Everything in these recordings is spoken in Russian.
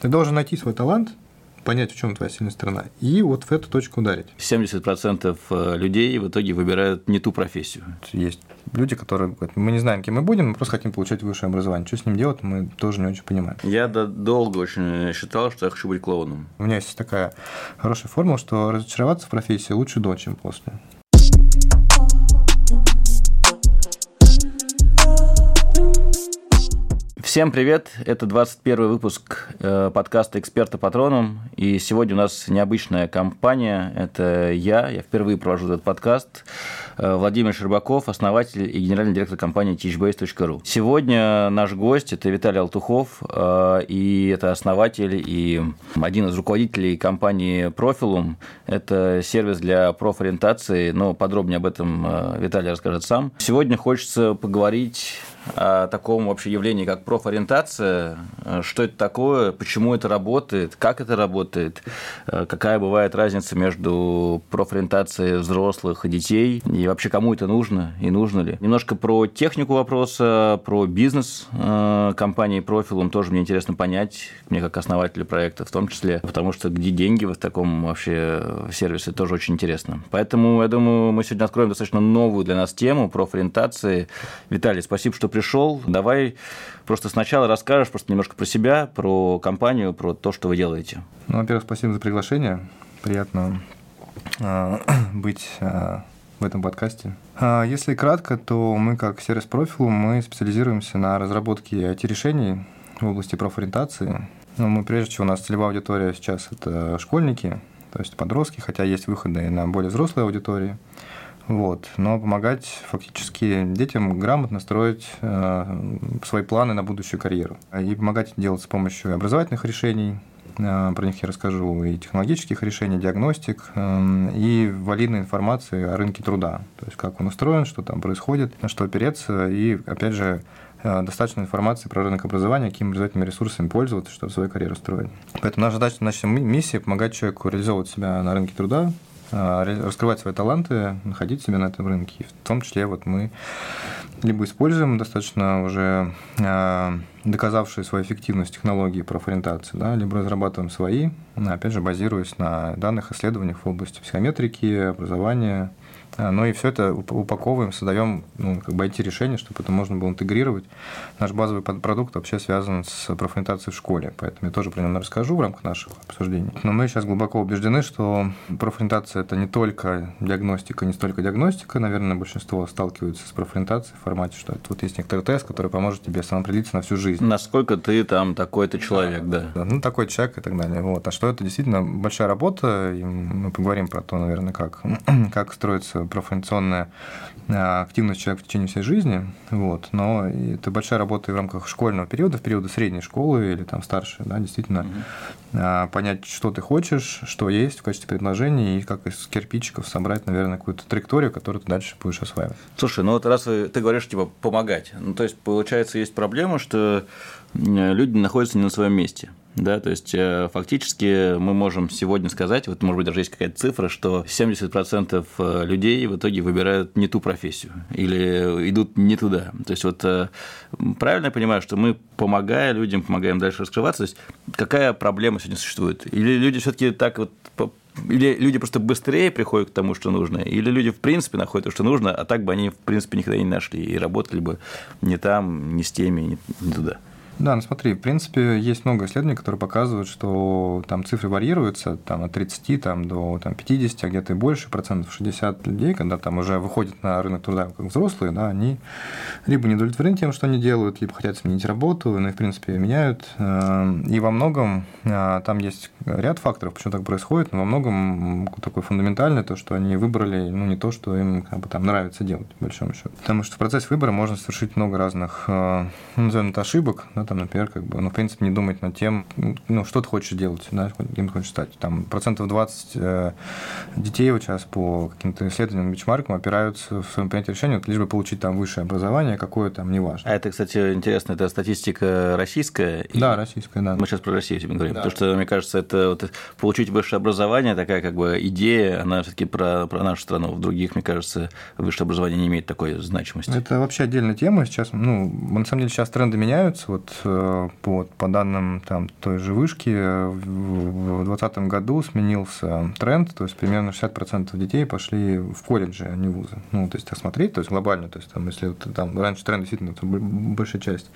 Ты должен найти свой талант, понять, в чем твоя сильная сторона, и вот в эту точку ударить. 70% э, людей в итоге выбирают не ту профессию. Есть люди, которые говорят, мы не знаем, кем мы будем, мы просто хотим получать высшее образование. Что с ним делать, мы тоже не очень понимаем. Я долго очень считал, что я хочу быть клоуном. У меня есть такая хорошая формула, что разочароваться в профессии лучше до, чем после. Всем привет! Это 21 выпуск э, подкаста «Эксперта Патроном». И сегодня у нас необычная компания. Это я, я впервые провожу этот подкаст. Э, Владимир Щербаков, основатель и генеральный директор компании teachbase.ru. Сегодня наш гость – это Виталий Алтухов, э, и это основатель и один из руководителей компании Profilum. Это сервис для профориентации, но подробнее об этом Виталий расскажет сам. Сегодня хочется поговорить о таком вообще явлении, как профориентация, что это такое, почему это работает, как это работает, какая бывает разница между профориентацией взрослых и детей, и вообще кому это нужно и нужно ли. Немножко про технику вопроса, про бизнес э, компании профилом тоже мне интересно понять, мне как основателю проекта в том числе, потому что где деньги в таком вообще сервисе тоже очень интересно. Поэтому, я думаю, мы сегодня откроем достаточно новую для нас тему профориентации. Виталий, спасибо, что пришел. Давай просто сначала расскажешь просто немножко про себя, про компанию, про то, что вы делаете. Ну, во-первых, спасибо за приглашение. Приятно э, быть э, в этом подкасте. А, если кратко, то мы как сервис профилу мы специализируемся на разработке IT-решений в области профориентации. Но мы прежде всего, у нас целевая аудитория сейчас это школьники, то есть подростки, хотя есть выходы на более взрослые аудитории. Вот. Но помогать фактически детям грамотно строить э, свои планы на будущую карьеру. И помогать делать с помощью образовательных решений, э, про них я расскажу, и технологических решений, диагностик, э, и валидной информации о рынке труда. То есть как он устроен, что там происходит, на что опереться, и, опять же, э, достаточно информации про рынок образования, какими образовательными ресурсами пользоваться, чтобы свою карьеру строить. Поэтому наша задача, наша миссия – помогать человеку реализовывать себя на рынке труда, раскрывать свои таланты, находить себя на этом рынке. И в том числе вот мы либо используем достаточно уже а, доказавшие свою эффективность технологии профориентации, да, либо разрабатываем свои, опять же, базируясь на данных исследованиях в области психометрики, образования, а, ну и все это упаковываем, создаем ну, как бы IT-решение, чтобы это можно было интегрировать. Наш базовый продукт вообще связан с профориентацией в школе, поэтому я тоже про него расскажу в рамках наших обсуждений. Но мы сейчас глубоко убеждены, что профориентация – это не только диагностика, не столько диагностика. Наверное, большинство сталкиваются с профориентацией в формате, что вот есть некоторый тест, который поможет тебе самоопределиться на всю жизнь. Насколько ты там такой-то человек, да. да. Ну, такой человек и так далее. Вот. А что это действительно большая работа, и мы поговорим про то, наверное, как, как строится профориентационная а, активность человека в течение всей жизни, вот, но это большая работа и в рамках школьного периода, в периода средней школы или там старшей, да, действительно угу. понять, что ты хочешь, что есть в качестве предложений и как из кирпичиков собрать, наверное, какую-то траекторию, которую ты дальше будешь осваивать. Слушай, ну вот раз ты говоришь, типа, помогать, ну то есть, получается, есть проблема, что люди находятся не на своем месте. Да, то есть э, фактически мы можем сегодня сказать, вот может быть даже есть какая-то цифра, что 70% э, людей в итоге выбирают не ту профессию или идут не туда. То есть вот э, правильно я понимаю, что мы, помогая людям, помогаем дальше раскрываться, то есть какая проблема сегодня существует? Или люди все-таки так вот или люди просто быстрее приходят к тому, что нужно, или люди в принципе находят то, что нужно, а так бы они в принципе никогда не нашли и работали бы не там, не с теми, не туда. Да, ну смотри, в принципе, есть много исследований, которые показывают, что там цифры варьируются там, от 30 там, до там, 50, а где-то и больше, процентов 60 людей, когда там уже выходят на рынок труда как взрослые, да, они либо не удовлетворены тем, что они делают, либо хотят сменить работу, ну и, в принципе, меняют. Э, и во многом э, там есть ряд факторов, почему так происходит, но во многом такое фундаментальное, то, что они выбрали ну, не то, что им как бы, там нравится делать, по большому счету. Потому что в процессе выбора можно совершить много разных, э, назовем это, ошибок, да, там, например, как бы, ну, в принципе, не думать над тем, ну, что ты хочешь делать, да, кем ты хочешь стать. Там процентов 20 э, детей вот сейчас по каким-то исследованиям, бичмаркам опираются в своем принятии решения, вот, лишь бы получить там высшее образование, какое там, неважно. А это, кстати, интересно, это статистика российская? Да, российская, да. Мы сейчас про Россию тебе говорим, да. потому что, мне кажется, это вот, получить высшее образование, такая как бы идея, она все-таки про, про нашу страну. В других, мне кажется, высшее образование не имеет такой значимости. Это вообще отдельная тема. Сейчас, ну, на самом деле, сейчас тренды меняются. Вот вот, по данным там, той же вышки, в 2020 году сменился тренд, то есть примерно 60% детей пошли в колледжи, а не вузы. Ну, то есть, так смотреть, то есть глобально, то есть, там, если там, раньше тренд действительно, большая часть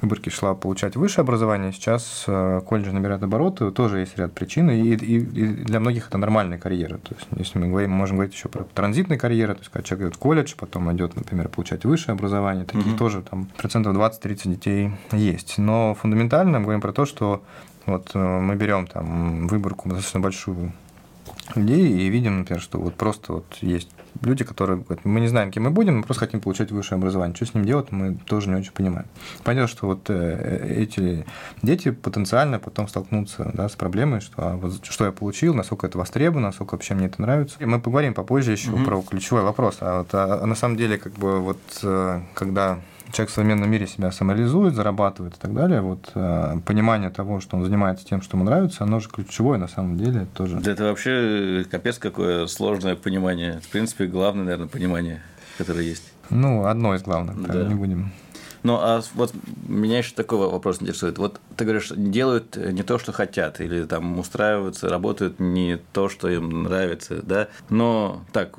выборки шла получать высшее образование, сейчас колледжи набирают обороты, тоже есть ряд причин, и, и, и для многих это нормальная карьера. То есть, если мы говорим, можем говорить еще про транзитные карьеры, то есть, когда человек идет в колледж, потом идет, например, получать высшее образование, таких угу. тоже там процентов 20-30 детей есть. Но фундаментально мы говорим про то, что вот э, мы берем там выборку достаточно большую людей и видим, например, что вот просто вот есть люди, которые говорят, мы не знаем, кем мы будем, мы просто хотим получать высшее образование. Что с ним делать, мы тоже не очень понимаем. Понятно, что вот э, эти дети потенциально потом столкнутся да, с проблемой, что а вот, что я получил, насколько это востребовано, насколько вообще мне это нравится. И мы поговорим попозже еще угу. про ключевой вопрос. А, вот, а, а на самом деле, как бы вот э, когда человек в современном мире себя самореализует, зарабатывает и так далее, вот э, понимание того, что он занимается тем, что ему нравится, оно же ключевое на самом деле тоже. Да это вообще капец какое сложное понимание. В принципе, главное, наверное, понимание, которое есть. Ну, одно из главных, да. не будем. Ну, а вот меня еще такой вопрос интересует. Вот ты говоришь, делают не то, что хотят, или там устраиваются, работают не то, что им нравится, да? Но так,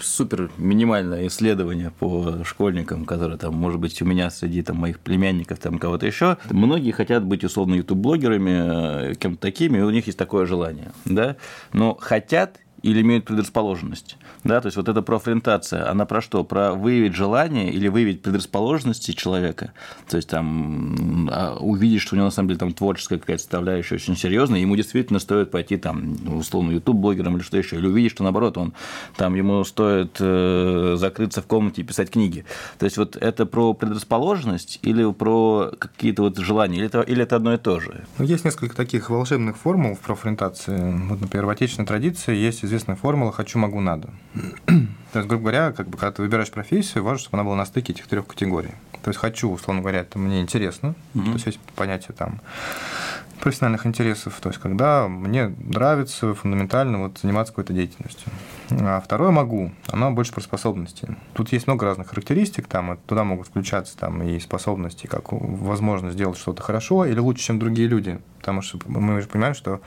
супер минимальное исследование по школьникам, которые там, может быть, у меня среди там, моих племянников, там кого-то еще. Многие хотят быть условно ютуб-блогерами, э, кем-то такими, и у них есть такое желание, да, но хотят или имеют предрасположенность. Да, то есть вот эта профориентация, она про что? Про выявить желание или выявить предрасположенности человека. То есть там а, увидеть, что у него на самом деле там творческая какая-то составляющая очень серьезная, ему действительно стоит пойти там, условно, YouTube-блогером или что еще, или увидеть, что наоборот, он там ему стоит э, закрыться в комнате и писать книги. То есть вот это про предрасположенность или про какие-то вот желания, или это, или это одно и то же? Ну, есть несколько таких волшебных формул в профориентации. Вот, например, в отечественной традиции есть известная формула «хочу, могу, надо». То есть, грубо говоря, как бы, когда ты выбираешь профессию, важно, чтобы она была на стыке этих трех категорий. То есть хочу, условно говоря, это мне интересно. Mm-hmm. То есть есть понятие там профессиональных интересов, то есть когда мне нравится фундаментально вот заниматься какой-то деятельностью. А второе могу, оно больше про способности. Тут есть много разных характеристик, там туда могут включаться там и способности, как возможность сделать что-то хорошо или лучше, чем другие люди. Потому что мы же понимаем, что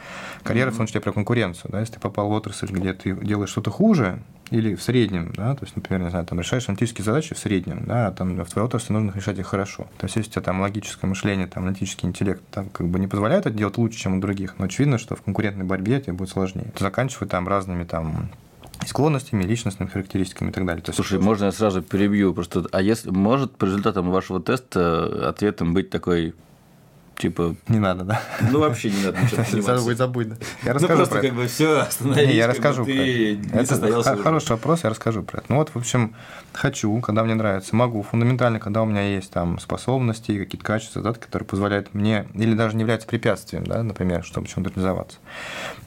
карьера в том числе про конкуренцию. Да? Если ты попал в отрасль, где ты делаешь что-то хуже, или в среднем, да, то есть, например, не знаю, там решаешь аналитические задачи в среднем, да, а там в твоей отрасли нужно решать их хорошо. То есть, если у тебя там логическое мышление, там аналитический интеллект там, как бы не позволяет это делать лучше, чем у других, но очевидно, что в конкурентной борьбе тебе будет сложнее. То заканчивай там разными там склонностями, личностными характеристиками и так далее. То есть, Слушай, можно я сразу перебью просто, а если может по результатам вашего теста ответом быть такой Типа... Не надо, да? Ну, вообще не надо ничего заниматься. Забудь, да. Я ну, расскажу ну, просто про как бы все, остановись. Я расскажу про это. Это хороший вопрос, я расскажу про это. Ну, вот, в общем, хочу, когда мне нравится, могу. Фундаментально, когда у меня есть там способности, какие-то качества, да, которые позволяют мне, или даже не являются препятствием, да, например, чтобы чем-то реализоваться.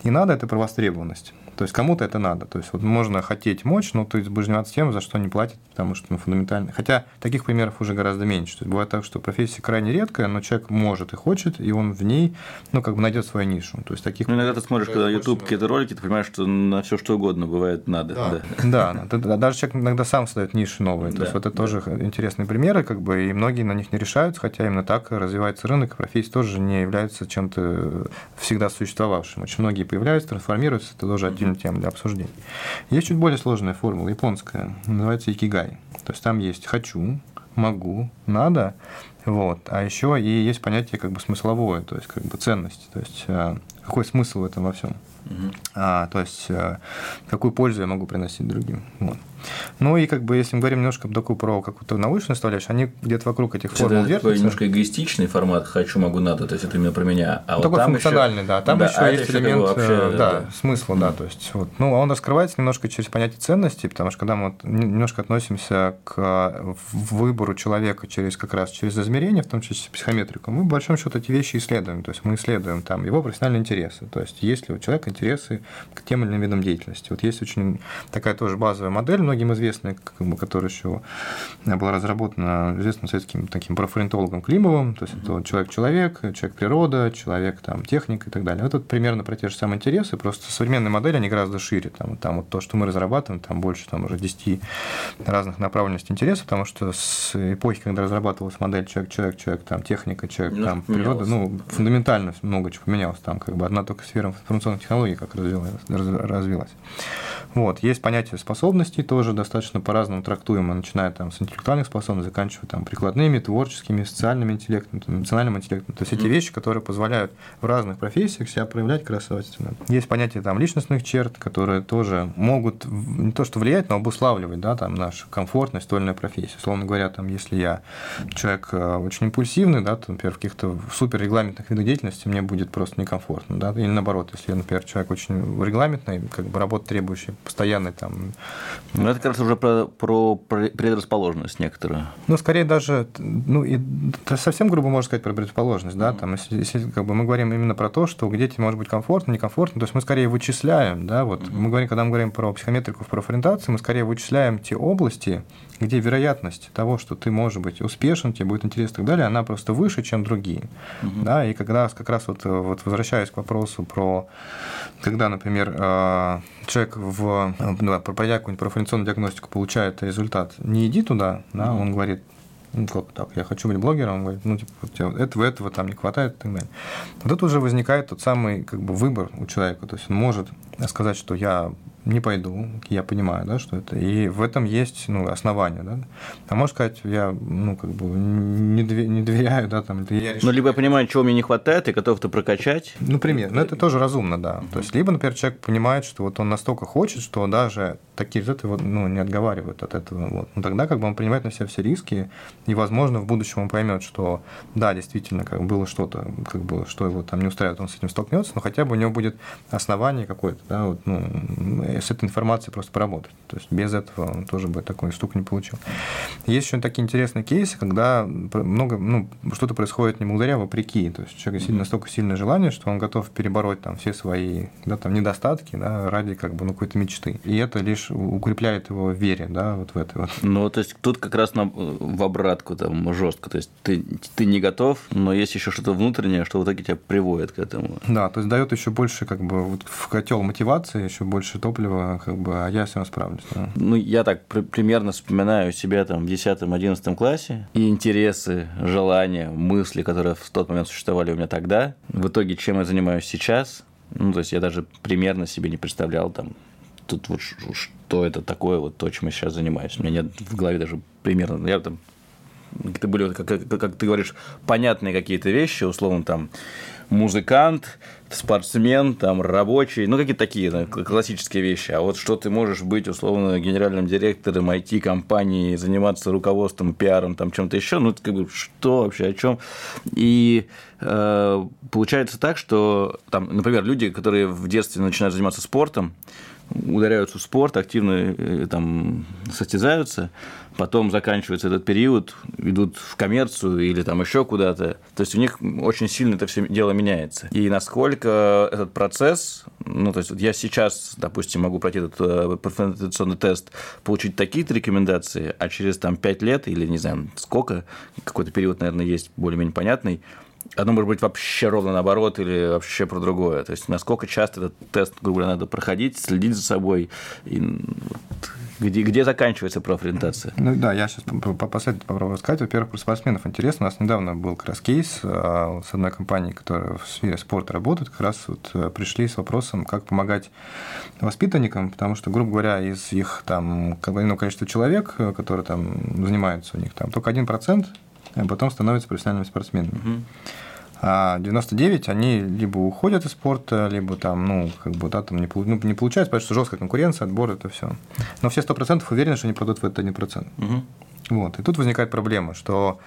И надо это про востребованность. То есть кому-то это надо. То есть вот можно хотеть мочь, но ты будешь заниматься тем, за что не платят, потому что ну, фундаментально. Хотя таких примеров уже гораздо меньше. То есть бывает так, что профессия крайне редкая, но человек может и хочет, и он в ней, ну, как бы найдет свою нишу. То есть таких. Ну, иногда ты смотришь, когда YouTube какие-то ролики, ты понимаешь, что на все что угодно бывает надо. Да, да. да, да даже человек иногда сам создает ниши новые. То да, есть вот это да. тоже интересные примеры, как бы, и многие на них не решаются, хотя именно так развивается рынок, и профессия тоже не является чем-то всегда существовавшим. Очень многие появляются, трансформируются, это тоже отдельная тема для обсуждения. Есть чуть более сложная формула, японская, называется икигай. То есть там есть хочу, могу, надо, вот. А еще и есть понятие как бы смысловое, то есть как бы ценность, то есть а, какой смысл в этом во всем. Угу. А, то есть а, какую пользу я могу приносить другим. Вот. Ну и как бы, если мы говорим немножко такую про какую-то научную составляющую, они где-то вокруг этих формул это вертятся. немножко эгоистичный формат «хочу, могу, надо», то есть это именно про меня. А ну, вот такой там функциональный, еще... да. Там да, еще а есть элемент вообще, э, да, да. смысла, да. То есть, вот, ну, он раскрывается немножко через понятие ценности, потому что когда мы вот немножко относимся к э, выбору человека через как раз через измерение, в том числе психометрику, мы, в большом счету, эти вещи исследуем. То есть мы исследуем там его профессиональные интересы. То есть есть ли у человека интересы к тем или иным видам деятельности. Вот есть очень такая тоже базовая модель, многим известная, как бы, которая еще была разработана известным советским таким профориентологом Климовым, то есть это человек-человек, человек-природа, человек-техника и так далее. Вот это примерно про те же самые интересы, просто современные модели, они гораздо шире. Там, там вот то, что мы разрабатываем, там больше там, уже 10 разных направленностей интересов, потому что с эпохи, когда разрабатывалась модель человек-человек, человек, там, техника, человек, ну, там, природа, ну, фундаментально много чего поменялось. Там как бы одна только сфера информационных технологий как развилась. развилась. Вот. Есть понятие способностей, тоже достаточно по-разному трактуемо, начиная там, с интеллектуальных способностей, заканчивая там, прикладными, творческими, социальным интеллектом, эмоциональным интеллектом. То есть эти вещи, которые позволяют в разных профессиях себя проявлять красавственно. Есть понятие там, личностных черт, которые тоже могут не то что влиять, но обуславливать да, там, нашу комфортность той или иной профессии. Условно говоря, там, если я человек э, очень импульсивный, да, то, например, в каких-то суперрегламентных видах деятельности мне будет просто некомфортно. Да? Или наоборот, если я, например, человек очень регламентный, как бы работа требующий постоянной там... Ну, это как раз уже про, про предрасположенность некоторую. Ну, скорее даже, ну, и совсем грубо можно сказать про предрасположенность, да, там, если, если как бы мы говорим именно про то, что где тебе может быть комфортно, некомфортно, то есть мы скорее вычисляем, да, вот mm-hmm. мы говорим, когда мы говорим про психометрику в профориентации, мы скорее вычисляем те области, где вероятность того, что ты можешь быть успешен, тебе будет интересно и так далее, она просто выше, чем другие. Угу. Да, и когда как раз вот, вот возвращаясь к вопросу про, когда, например, э, человек в, ну, пройдя какую-нибудь профориентационную диагностику, получает результат, не иди туда, да, он говорит, ну, как так, я хочу быть блогером, он говорит, ну, типа, этого, этого там не хватает и так далее. Вот тут уже возникает тот самый как бы, выбор у человека, то есть он может сказать, что я не пойду, я понимаю, да, что это. И в этом есть ну, основания, да. А можно сказать, я, ну, как бы не, не доверяю, да, там, я решил... Ну, либо я понимаю, чего мне не хватает, и готов это прокачать. Например, ну, это тоже разумно, да. То есть, либо, например, человек понимает, что вот он настолько хочет, что даже такие результаты вот, ну, не отговаривают от этого. Вот. Но тогда как бы он принимает на себя все риски, и, возможно, в будущем он поймет, что да, действительно, как было что-то, как бы, что его там не устраивает, он с этим столкнется, но хотя бы у него будет основание какое-то, да, вот, ну, с этой информацией просто поработать. То есть без этого он тоже бы такой штуку не получил. Есть еще такие интересные кейсы, когда много, ну, что-то происходит не благодаря, а вопреки. То есть человек сильно, настолько сильное желание, что он готов перебороть там все свои да, там, недостатки да, ради как бы, ну, какой-то мечты. И это лишь укрепляет его в вере, да, вот в это вот. Ну, то есть тут как раз на, в обратку там жестко. То есть ты, ты не готов, но есть еще что-то внутреннее, что в итоге тебя приводит к этому. Да, то есть дает еще больше как бы вот в котел мотивации, еще больше топлива, как бы, а я все равно справлюсь. Да. Ну, я так при- примерно вспоминаю себя там в 10-11 классе и интересы, желания, мысли, которые в тот момент существовали у меня тогда. В итоге, чем я занимаюсь сейчас, ну, то есть я даже примерно себе не представлял там тут вот что это такое, вот то, чем я сейчас занимаюсь. У меня нет в голове даже примерно, я там это были, как, как, как ты говоришь, понятные какие-то вещи, условно, там, музыкант, спортсмен, там, рабочий, ну, какие-то такие да, классические вещи. А вот что ты можешь быть, условно, генеральным директором IT-компании, заниматься руководством, пиаром, там, чем-то еще, ну, как бы, что вообще, о чем? И э, получается так, что, там, например, люди, которые в детстве начинают заниматься спортом, ударяются в спорт, активно э, там состязаются, потом заканчивается этот период, идут в коммерцию или там еще куда-то. То есть у них очень сильно это все дело меняется. И насколько этот процесс, ну, то есть вот я сейчас, допустим, могу пройти этот э, профориентационный тест, получить такие-то рекомендации, а через там 5 лет или не знаю сколько, какой-то период, наверное, есть более-менее понятный, Одно может быть вообще ровно наоборот или вообще про другое. То есть насколько часто этот тест, грубо говоря, надо проходить, следить за собой, и вот, где, где заканчивается профориентация? Ну да, я сейчас последовательно попробую рассказать. Во-первых, про спортсменов интересно. У нас недавно был как раз кейс а, с одной компанией, которая в сфере спорта работает, как раз вот э, пришли с вопросом, как помогать воспитанникам, потому что, грубо говоря, из их там ну, количества человек, э, которые там занимаются у них, там только один процент а потом становятся профессиональными спортсменами. Угу. А 99 они либо уходят из спорта, либо там, ну, как бы, да, там не, ну, не получается, потому что жесткая конкуренция, отбор, это все. Но все 100% уверены, что они пройдут в этот 1%. Угу. Вот. И тут возникает проблема, что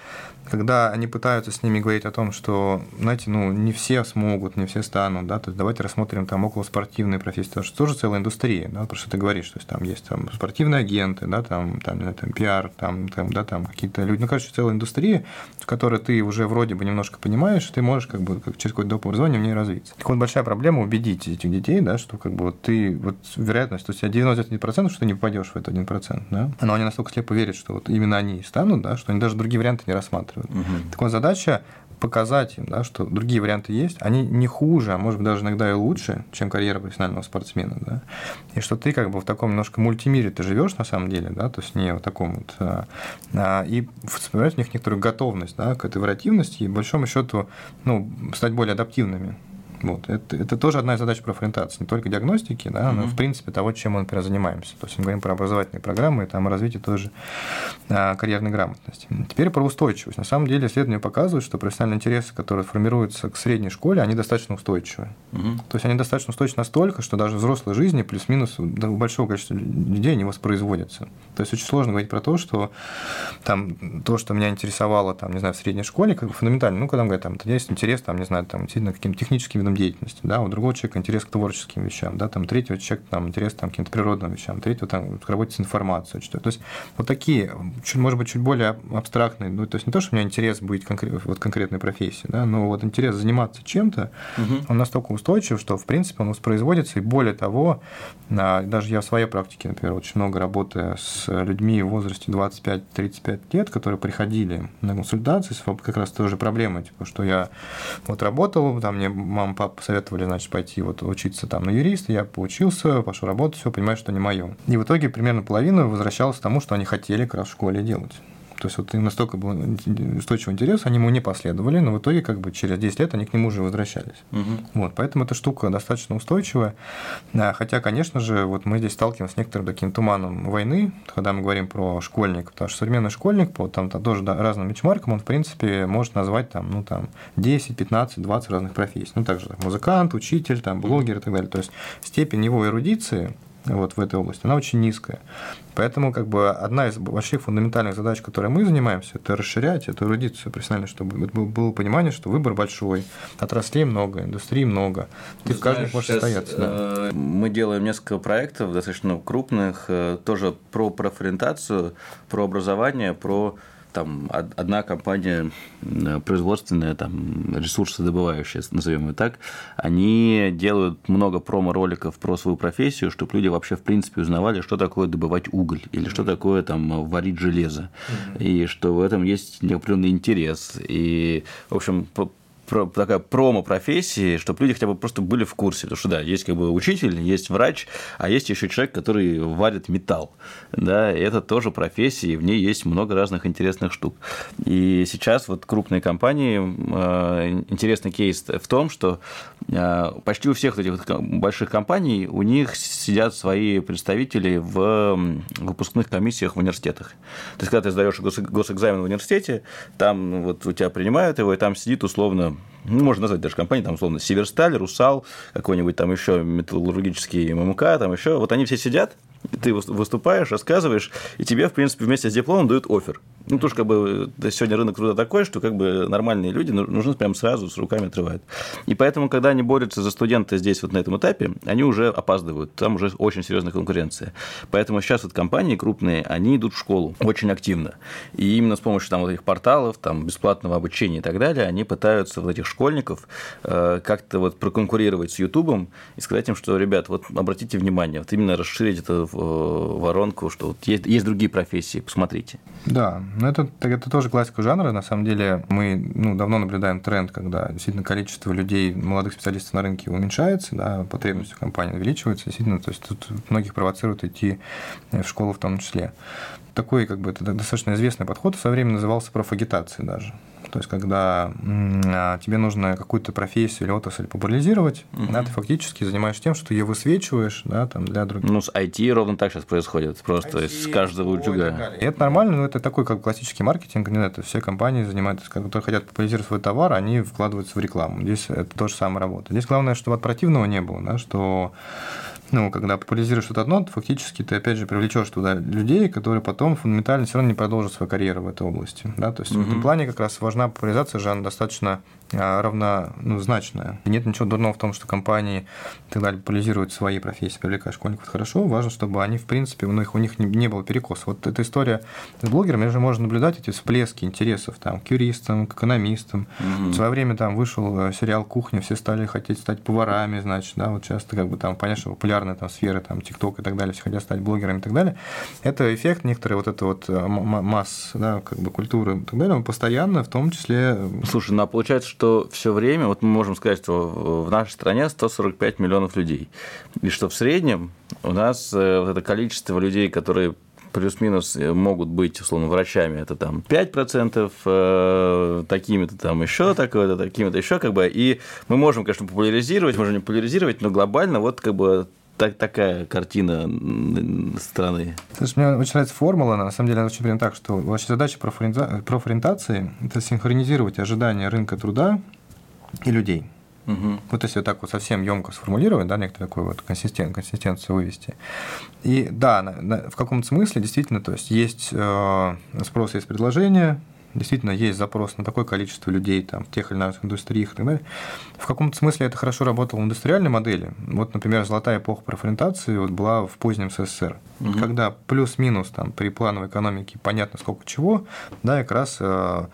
когда они пытаются с ними говорить о том, что, знаете, ну, не все смогут, не все станут, да, то есть давайте рассмотрим там около спортивной профессии, потому что тоже целая индустрия, да, про что ты говоришь, то есть там есть там спортивные агенты, да, там, там, знаю, там пиар, там, там, да, там какие-то люди, ну, короче, целая индустрия, в которой ты уже вроде бы немножко понимаешь, ты можешь как бы как через какое-то доп. образование в ней развиться. Так вот, большая проблема убедить этих детей, да, что как бы вот ты, вот вероятность, то есть 91%, что ты не попадешь в этот 1%, да, но они настолько слепо верят, что вот именно они станут, да, что они даже другие варианты не рассматривают. Угу. Так вот, задача показать им, да, что другие варианты есть, они не хуже, а может быть даже иногда и лучше, чем карьера профессионального спортсмена, да, и что ты как бы в таком немножко мультимире ты живешь на самом деле, да, то есть не в таком вот, а, а, и вспоминать у них некоторую готовность, да, к этой вариативности и, большому счету, ну, стать более адаптивными, вот. Это, это тоже одна из задач профориентации, не только диагностики, да, но, mm-hmm. в принципе, того, чем мы, например, занимаемся. То есть мы говорим про образовательные программы, и там развитие тоже а, карьерной грамотности. Теперь про устойчивость. На самом деле исследования показывают, что профессиональные интересы, которые формируются к средней школе, они достаточно устойчивы. Mm-hmm. То есть они достаточно устойчивы настолько, что даже в взрослой жизни плюс-минус у большого количества людей они воспроизводятся. То есть очень сложно говорить про то, что там то, что меня интересовало, там, не знаю, в средней школе, как фундаментально, ну, когда мы говорим, там, есть интерес, там, не знаю, там, действительно, каким-то техническим видом деятельности, да, у другого человека интерес к творческим вещам, да, там, третьего человека там, интерес там, к каким-то природным вещам, третьего там, к работе с информацией. Что то есть вот такие, чуть, может быть, чуть более абстрактные, ну, то есть не то, что у меня интерес быть конкрет, вот конкретной профессии, да, но вот интерес заниматься чем-то, угу. он настолько устойчив, что, в принципе, он воспроизводится, и более того, даже я в своей практике, например, очень много работая с людьми в возрасте 25-35 лет, которые приходили на консультации, как раз тоже проблема, типа, что я вот работал, там мне мама, папа посоветовали, значит, пойти вот учиться там на юриста, я поучился, пошел работать, все, понимаю, что не мое. И в итоге примерно половина возвращалась к тому, что они хотели как раз в школе делать. То есть вот им настолько был устойчивый интерес, они ему не последовали, но в итоге как бы через 10 лет они к нему уже возвращались. Угу. Вот, поэтому эта штука достаточно устойчивая. Хотя, конечно же, вот мы здесь сталкиваемся с некоторым таким туманом войны, когда мы говорим про школьника, потому что современный школьник по там, там тоже да, разным бичмаркам, он, в принципе, может назвать там, ну, там 10, 15, 20 разных профессий. Ну, также там, музыкант, учитель, там, блогер и так далее. То есть степень его эрудиции вот в этой области, она очень низкая. Поэтому как бы одна из больших фундаментальных задач, которой мы занимаемся, это расширять эту эрудицию профессионально, чтобы было понимание, что выбор большой, отраслей много, индустрии много, ты в каждом можешь состояться. Да. Э, мы делаем несколько проектов достаточно крупных, э, тоже про профориентацию, про образование, про там одна компания производственная, там, ресурсодобывающая, назовем ее так, они делают много промо-роликов про свою профессию, чтобы люди вообще, в принципе, узнавали, что такое добывать уголь, или что такое там варить железо, и что в этом есть определенный интерес. И, в общем, про, такая промо-профессии, чтобы люди хотя бы просто были в курсе. Потому что, да, есть как бы учитель, есть врач, а есть еще человек, который варит металл. Да, и это тоже профессия, и в ней есть много разных интересных штук. И сейчас вот крупные компании, э, интересный кейс в том, что э, почти у всех этих больших компаний у них сидят свои представители в выпускных комиссиях в университетах. То есть, когда ты сдаешь госэкзамен в университете, там вот у тебя принимают его, и там сидит условно ну, можно назвать даже компании, там, условно, Северсталь, Русал, какой-нибудь там еще металлургический ММК, там еще, вот они все сидят, ты выступаешь, рассказываешь, и тебе, в принципе, вместе с дипломом дают офер. Ну, тоже как бы сегодня рынок труда такой, что как бы нормальные люди нужны прям сразу с руками отрывают. И поэтому, когда они борются за студента здесь вот на этом этапе, они уже опаздывают, там уже очень серьезная конкуренция. Поэтому сейчас вот компании крупные, они идут в школу очень активно. И именно с помощью там вот этих порталов, там бесплатного обучения и так далее, они пытаются вот этих школьников э, как-то вот проконкурировать с Ютубом и сказать им, что, ребят, вот обратите внимание, вот именно расширить это в э, воронку, что вот есть, есть другие профессии, посмотрите. Да, но это, это тоже классика жанра. На самом деле мы ну, давно наблюдаем тренд, когда действительно количество людей, молодых специалистов на рынке уменьшается, да, потребность в компании увеличивается. Действительно, то есть тут многих провоцирует идти в школу в том числе. Такой как бы это достаточно известный подход, со временем назывался профагитацией даже. То есть, когда а, тебе нужно какую-то профессию или отрасль популяризировать, угу. да, ты фактически занимаешься тем, что ты ее высвечиваешь да, там, для других. Ну, с IT ровно так сейчас происходит, просто IT, из каждого утюга. И это нормально, но это такой как классический маркетинг. Не это все компании занимаются, которые хотят популяризировать свой товар, они вкладываются в рекламу. Здесь это то же самое работа. Здесь главное, чтобы от противного не было, да, что ну, когда популяризируешь что-то одно, то фактически ты, опять же, привлечешь туда людей, которые потом фундаментально все равно не продолжат свою карьеру в этой области. Да? То есть угу. в этом плане как раз важна популяризация же, она достаточно равнозначная. Ну, нет ничего дурного в том, что компании и так далее популяризируют свои профессии, привлекают школьников. хорошо, важно, чтобы они, в принципе, у них, у них не, не было перекоса. Вот эта история с блогерами, же можно наблюдать эти всплески интересов там, к юристам, к экономистам. Угу. В свое время там вышел э, сериал «Кухня», все стали хотеть стать поварами, значит, да, вот часто как бы там, понятно, что популярные там сферы, там, ТикТок и так далее, все хотят стать блогерами и так далее. Это эффект некоторой вот это вот э, масс, да, как бы культуры и так далее, он постоянно, в том числе... Э, Слушай, ну а получается, что все время, вот мы можем сказать, что в нашей стране 145 миллионов людей, и что в среднем у нас вот это количество людей, которые плюс-минус э, могут быть, условно, врачами, это там 5%, э, такими-то там еще такое-то, такими-то еще, как бы, и мы можем, конечно, популяризировать, можем не популяризировать, но глобально вот как бы так, такая картина страны. Слушай, мне очень нравится формула, на самом деле она очень примерно так, что вообще задача профориентации – это синхронизировать ожидания рынка труда и людей. Угу. Вот если вот так вот совсем емко сформулировать, да, некоторую такую вот консистен, консистенцию вывести. И да, на, на, в каком-то смысле действительно, то есть есть э, спрос, есть предложение, действительно есть запрос на такое количество людей там, в тех или иных индустриях и так далее. В каком-то смысле это хорошо работало в индустриальной модели. Вот, например, золотая эпоха профориентации вот была в позднем СССР, угу. когда плюс-минус там, при плановой экономике понятно сколько чего, да, как раз э,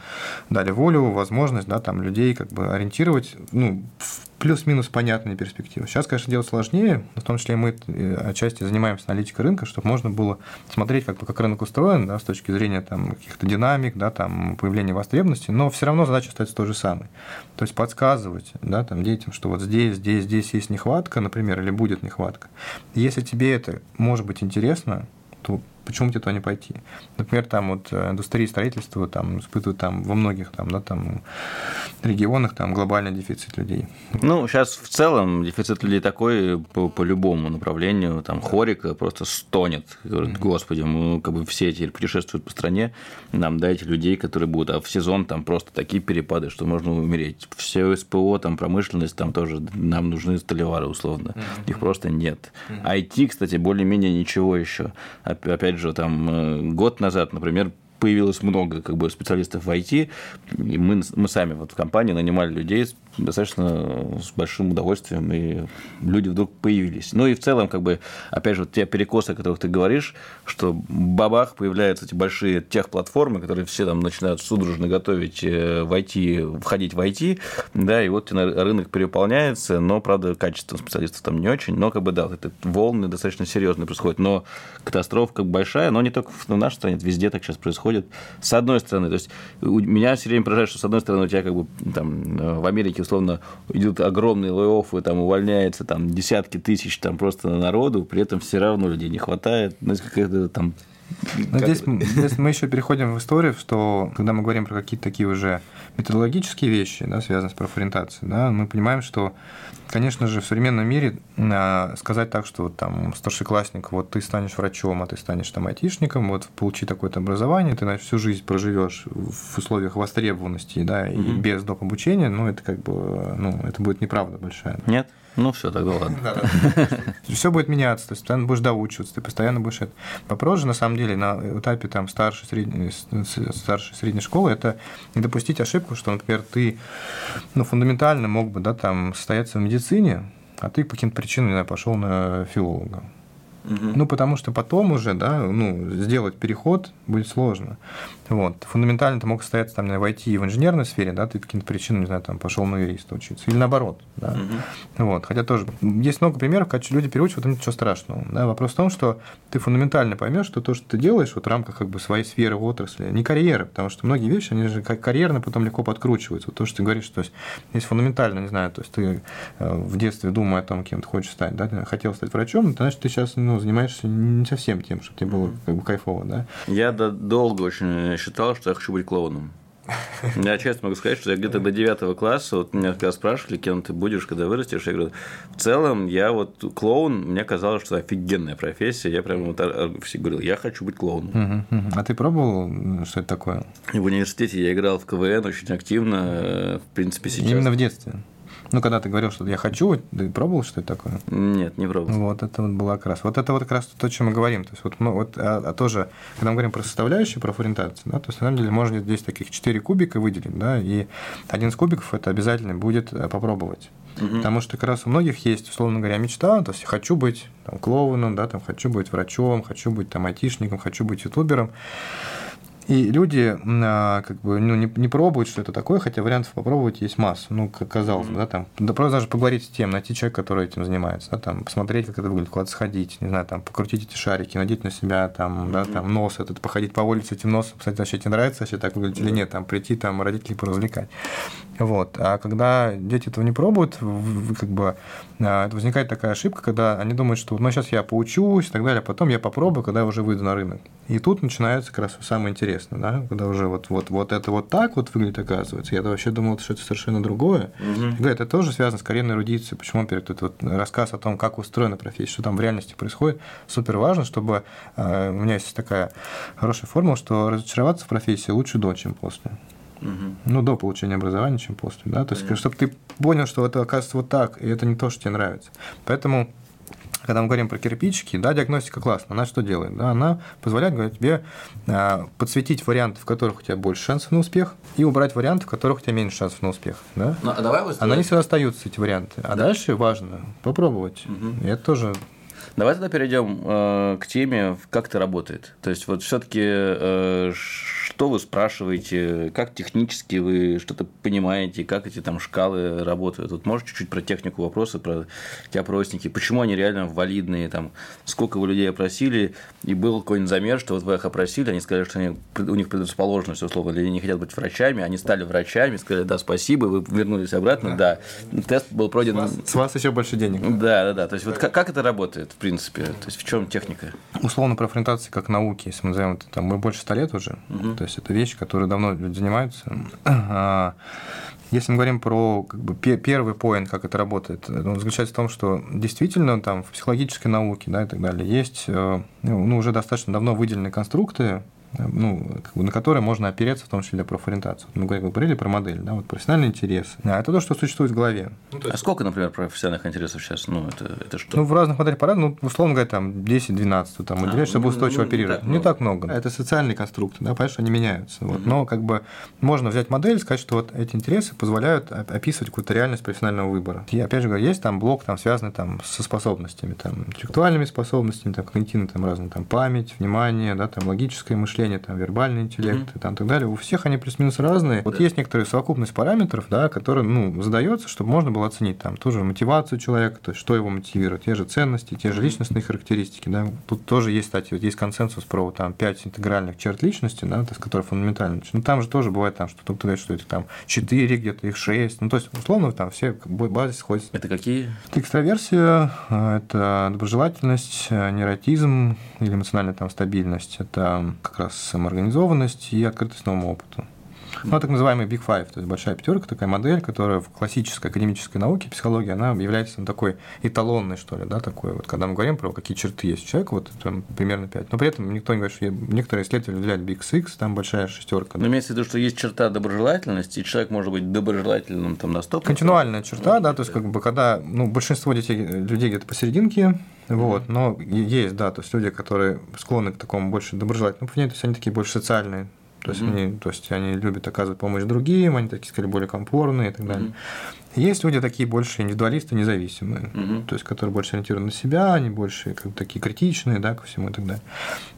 дали волю, возможность да, там, людей как бы ориентировать ну, в плюс-минус понятные перспективы. Сейчас, конечно, делать сложнее, в том числе мы э, отчасти занимаемся аналитикой рынка, чтобы можно было смотреть, как, как рынок устроен, да, с точки зрения там, каких-то динамик, да, там, появления востребованности, но все равно задача остается той же самой. То есть подсказывать да, там, детям, что вот здесь, здесь, здесь есть нехватка, например, или будет нехватка. Если тебе это может быть интересно, то почему тебе туда не пойти? Например, там вот э, индустрия строительства там испытывает там во многих там, да, там регионах там глобальный дефицит людей. Ну, сейчас в целом дефицит людей такой по, по любому направлению. Там Хорика просто стонет. Говорит, господи, мы как бы все теперь путешествуют по стране, нам дайте людей, которые будут, а в сезон там просто такие перепады, что можно умереть. Все СПО, там промышленность, там тоже нам нужны столевары условно. Их просто нет. IT, кстати, более-менее ничего еще. Опять опять же, там э, год назад, например, появилось много как бы, специалистов в IT, и мы, мы сами вот в компании нанимали людей достаточно с большим удовольствием, и люди вдруг появились. Ну и в целом, как бы, опять же, вот те перекосы, о которых ты говоришь, что бабах появляются эти большие техплатформы, которые все там начинают судорожно готовить э, в IT, входить в IT, да, и вот рынок переполняется, но, правда, качество специалистов там не очень, но, как бы, да, вот это волны достаточно серьезные происходят, но катастрофа как большая, но не только в нашей стране, везде так сейчас происходит. С одной стороны, то есть меня все время поражает, что с одной стороны у тебя как бы там в Америке условно, идут огромные лей-оффы, там увольняется там десятки тысяч там просто народу, при этом все равно людей не хватает. Ну, какая-то там но здесь, здесь мы еще переходим в историю, что когда мы говорим про какие-то такие уже методологические вещи, да, связанные с профориентацией, да, мы понимаем, что, конечно же, в современном мире а, сказать так, что там старшеклассник, вот ты станешь врачом, а ты станешь там айтишником, вот получи такое-то образование, ты значит, всю жизнь проживешь в условиях востребованности, да, и угу. без доп. обучения, ну, это как бы, ну, это будет неправда большая. Нет? Ну все, тогда ладно. Все будет меняться, то есть постоянно будешь доучиваться, ты постоянно будешь это. Вопрос же, на самом деле, на этапе там старшей, средней, старшей средней школы, это не допустить ошибку, что, например, ты ну, фундаментально мог бы да, там, состояться в медицине, а ты по каким-то причинам не знаю, пошел на филолога. Угу. Ну, потому что потом уже, да, ну, сделать переход будет сложно. Вот. Фундаментально ты мог состояться там в IT и в инженерной сфере, да, ты по каким-то причинам, не знаю, там пошел на юриста учиться. Или наоборот. Да. Угу. Вот. Хотя тоже есть много примеров, когда люди переучивают, ничего страшного. Да. Вопрос в том, что ты фундаментально поймешь, что то, что ты делаешь вот в рамках как бы своей сферы отрасли, не карьеры, потому что многие вещи, они же как карьерно потом легко подкручиваются. Вот то, что ты говоришь, то есть есть фундаментально, не знаю, то есть ты э, в детстве думая о том, кем ты хочешь стать, да, хотел стать врачом, значит, ты сейчас ну, занимаешься не совсем тем, чтобы тебе было как бы кайфово, да. Я долго очень считал, что я хочу быть клоуном. Я честно могу сказать, что я где-то до 9 класса, вот меня когда спрашивали, кем ты будешь, когда вырастешь, я говорю, в целом я вот клоун, мне казалось, что офигенная профессия, я прямо вот все говорил, я хочу быть клоуном. А ты пробовал, что это такое? В университете я играл в КВН очень активно, в принципе, сейчас. Именно в детстве? Ну, когда ты говорил, что я хочу, ты пробовал, что это такое? Нет, не пробовал. Вот это вот было как раз. Вот это вот как раз то, о чем мы говорим. То есть вот, ну, вот а, а тоже, когда мы говорим про составляющие, про ориентацию, да, то есть на самом деле можно здесь таких четыре кубика выделить, да, и один из кубиков это обязательно будет э, попробовать. Угу. Потому что как раз у многих есть, условно говоря, мечта, то есть хочу быть там, клоуном, да, там, хочу быть врачом, хочу быть там айтишником, хочу быть ютубером. И люди а, как бы ну, не, не пробуют, что это такое, хотя вариантов попробовать есть масса. Ну, как казалось бы, да, там, да просто даже поговорить с тем, найти человека, который этим занимается, да, там, посмотреть, как это выглядит, куда-то сходить, не знаю, там, покрутить эти шарики, надеть на себя, там, да, там, нос этот, походить по улице этим носом, кстати, вообще тебе нравится, вообще так выглядит или нет, там, прийти, там, родителей поразвлекать. Вот. А когда дети этого не пробуют, как бы а, возникает такая ошибка, когда они думают, что ну, сейчас я поучусь и так далее, а потом я попробую, когда я уже выйду на рынок. И тут начинается как раз самое интересное, да, когда уже вот, вот, вот это вот так вот выглядит, оказывается. Я вообще думал, что это совершенно другое. Угу. это тоже связано с карьерной эрудицией. Почему перед этот вот рассказ о том, как устроена профессия, что там в реальности происходит, супер важно, чтобы э, у меня есть такая хорошая формула, что разочароваться в профессии лучше до, чем после. Угу. Ну, до получения образования, чем после. Да? То есть, Понятно. чтобы ты понял, что это оказывается вот так, и это не то, что тебе нравится. Поэтому когда мы говорим про кирпичики, да, диагностика классная. Она что делает? Да, она позволяет говорит, тебе э, подсветить варианты, в которых у тебя больше шансов на успех, и убрать варианты, в которых у тебя меньше шансов на успех. Да? Ну, а давай Она не всегда остаются, эти варианты. А да. дальше важно попробовать. Угу. И это тоже Давай тогда перейдем э, к теме, как это работает. То есть, вот все-таки, э, что вы спрашиваете, как технически вы что-то понимаете, как эти там шкалы работают. Вот можешь чуть-чуть про технику вопросы, про эти опросники, почему они реально валидные, там, сколько вы людей опросили, и был какой-нибудь замер, что вот вы их опросили, они сказали, что они, у них предрасположенность, условно, или они не хотят быть врачами, они стали врачами, сказали, да, спасибо, вы вернулись обратно, да. да. Тест был пройден. С вас, с вас еще больше денег. Да, да, да. То есть, вот как, как это работает? Принципе? То есть в чем техника? Условно про фрагментацию как науки, если мы назовем это, там, мы больше ста лет уже, угу. то есть это вещи, которые давно люди занимаются. А, если мы говорим про как бы, первый поинт, как это работает, он заключается в том, что действительно там в психологической науке да, и так далее есть э, ну, уже достаточно давно выделенные конструкты, ну, как бы, на которые можно опереться, в том числе для профориентации. Мы говорили про модель, да, вот профессиональный интерес. А это то, что существует в голове. Ну, есть... А сколько, например, профессиональных интересов сейчас? Ну, это, это что? Ну, в разных моделях по ну, условно говоря, там 10-12, там, а, чтобы ну, устойчиво ну, оперировать. Не так много. Это социальные конструкты, да, понятно, что они меняются. Вот. Но как бы можно взять модель и сказать, что вот эти интересы позволяют описывать какую-то реальность профессионального выбора. И опять же говорю, есть там блок, там, связанный там, со способностями, там, интеллектуальными способностями, там, когнитивной, там, разные, там, память, внимание, да, там, логическое мышление, там, вербальный интеллект mm-hmm. и там, так далее. У всех они плюс-минус разные. Вот есть некоторая совокупность параметров, да, которые ну, задается, чтобы можно было оценить там тоже мотивацию человека, то есть что его мотивирует, те же ценности, те же личностные характеристики. Да. Тут тоже есть, кстати, вот есть консенсус про там, 5 интегральных черт личности, да, то есть, которые фундаментальны. Ну, там же тоже бывает, там, что кто-то говорит, что это там 4, где-то их 6. Ну, то есть, условно, там все базис сходятся. Это какие? Экстраверсия, а, это доброжелательность, нейротизм или эмоциональная там стабильность, это как раз самоорганизованность, и открытость новому опыту. Ну, так называемый Big Five, то есть большая пятерка, такая модель, которая в классической академической науке, психологии, она является ну, такой эталонной, что ли, да, такой вот, когда мы говорим про какие черты есть у человека, вот там примерно 5. Но при этом никто не говорит, что некоторые исследователи выделяют Big Six, там большая шестерка. Но имеется в виду, что есть черта доброжелательности, и человек может быть доброжелательным там на 100%. Континуальная черта, да, то есть как бы когда, ну, большинство детей, людей где-то посерединке, вот, но есть, да, то есть люди, которые склонны к такому больше доброжелательному поведению, то есть они такие больше социальные, то есть, mm-hmm. они, то есть они любят оказывать помощь другим, они такие, скорее, более комфортные и так далее. Mm-hmm. Есть люди такие больше индивидуалисты, независимые, угу. то есть которые больше ориентированы на себя, они больше как бы, такие критичные, да, ко всему и так далее.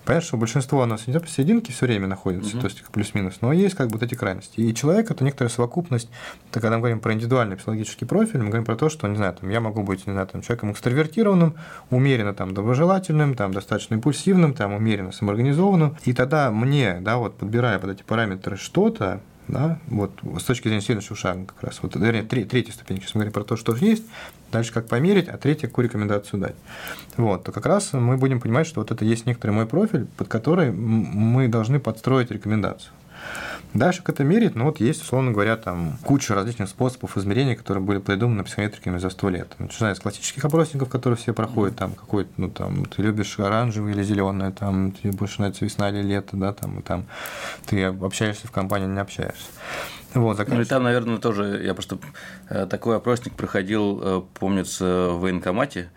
Понятно, что большинство у нас не посерединке все время находится, угу. то есть плюс-минус, но есть как бы вот эти крайности. И человек это некоторая совокупность, так, когда мы говорим про индивидуальный психологический профиль, мы говорим про то, что, не знаю, там, я могу быть, не знаю, там, человеком экстравертированным, умеренно там доброжелательным, там, достаточно импульсивным, там, умеренно самоорганизованным, и тогда мне, да, вот подбирая под эти параметры что-то, да, вот с точки зрения следующего шага как раз, вот, вернее, три, третья ступень, сейчас мы говорим про то, что есть, дальше как померить, а третья, какую рекомендацию дать. Вот, то как раз мы будем понимать, что вот это есть некоторый мой профиль, под который мы должны подстроить рекомендацию. Дальше как это мерить, ну вот есть, условно говоря, там куча различных способов измерения, которые были придуманы психометриками за сто лет. Начиная с классических опросников, которые все проходят, там какой-то, ну там, ты любишь оранжевый или зеленый, там, тебе больше нравится весна или лето, да, там, и там ты общаешься в компании, не общаешься. Вот, ну и там, наверное, тоже, я просто э, такой опросник проходил, э, помнится, в военкомате,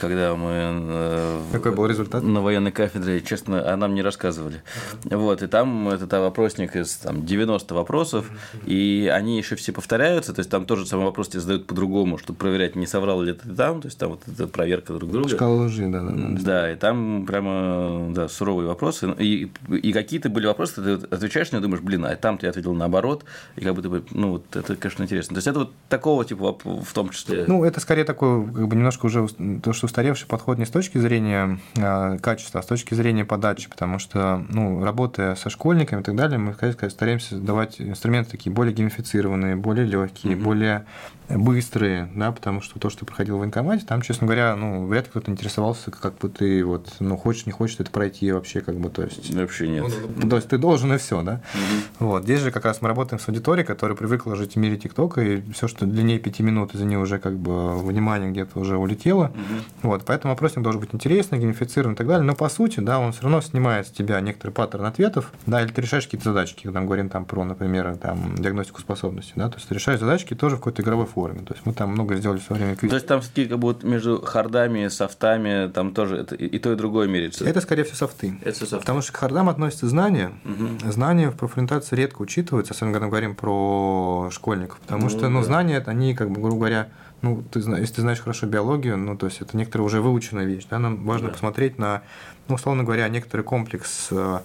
когда мы... Э, Какой был результат? На военной кафедре, честно, а нам не рассказывали. Вот, и там этот опросник из там, 90 вопросов, и они еще все повторяются, то есть там тоже самый вопрос тебе задают по-другому, чтобы проверять, не соврал ли ты там, то есть там вот эта проверка друг друга. Шкала лжи, да, да. Да, да и там прямо, да, суровые вопросы, и, и какие-то были вопросы, ты отвечаешь на думаешь, блин, а там ты ответил наоборот, и как бы ты, ну, вот это, конечно, интересно. То есть это вот такого типа в том числе. Ну, это скорее такой, как бы немножко уже то, что устаревший подход не с точки зрения э, качества, а с точки зрения подачи, потому что, ну, работая со школьниками и так далее, мы, конечно, стараемся давать инструменты такие более геймифицированные, более легкие, mm-hmm. более быстрые, да, потому что то, что проходил в военкомате, там, честно говоря, ну, вряд ли кто-то интересовался, как бы ты вот, ну, хочешь, не хочешь это пройти вообще, как бы, то есть... Вообще нет. Ну, то есть ты должен и все, да? Угу. Вот, здесь же как раз мы работаем с аудиторией, которая привыкла жить в мире ТикТока, и все, что длиннее пяти минут, из-за нее уже как бы внимание где-то уже улетело, угу. вот, поэтому опросник должен быть интересный, геймифицирован и так далее, но по сути, да, он все равно снимает с тебя некоторый паттерн ответов, да, или ты решаешь какие-то задачки, когда мы говорим там про, например, там, диагностику способностей, да, то есть ты решаешь задачки тоже в какой-то игровой форме. То есть мы там много сделали в свое время квиз. То есть там все-таки как будто между хардами, софтами, там тоже это и то, и другое меряется? Это, скорее всего, софты. Это софты. Потому что к хардам относятся знания. Угу. Знания в профориентации редко учитываются, особенно когда мы говорим про школьников. Потому ну, что, ну, да. знания, они, как бы, грубо говоря, ну, ты, если ты знаешь хорошо биологию, ну, то есть это некоторая уже выученная вещь, да, нам важно да. посмотреть на, ну, условно говоря, некоторый комплекс э,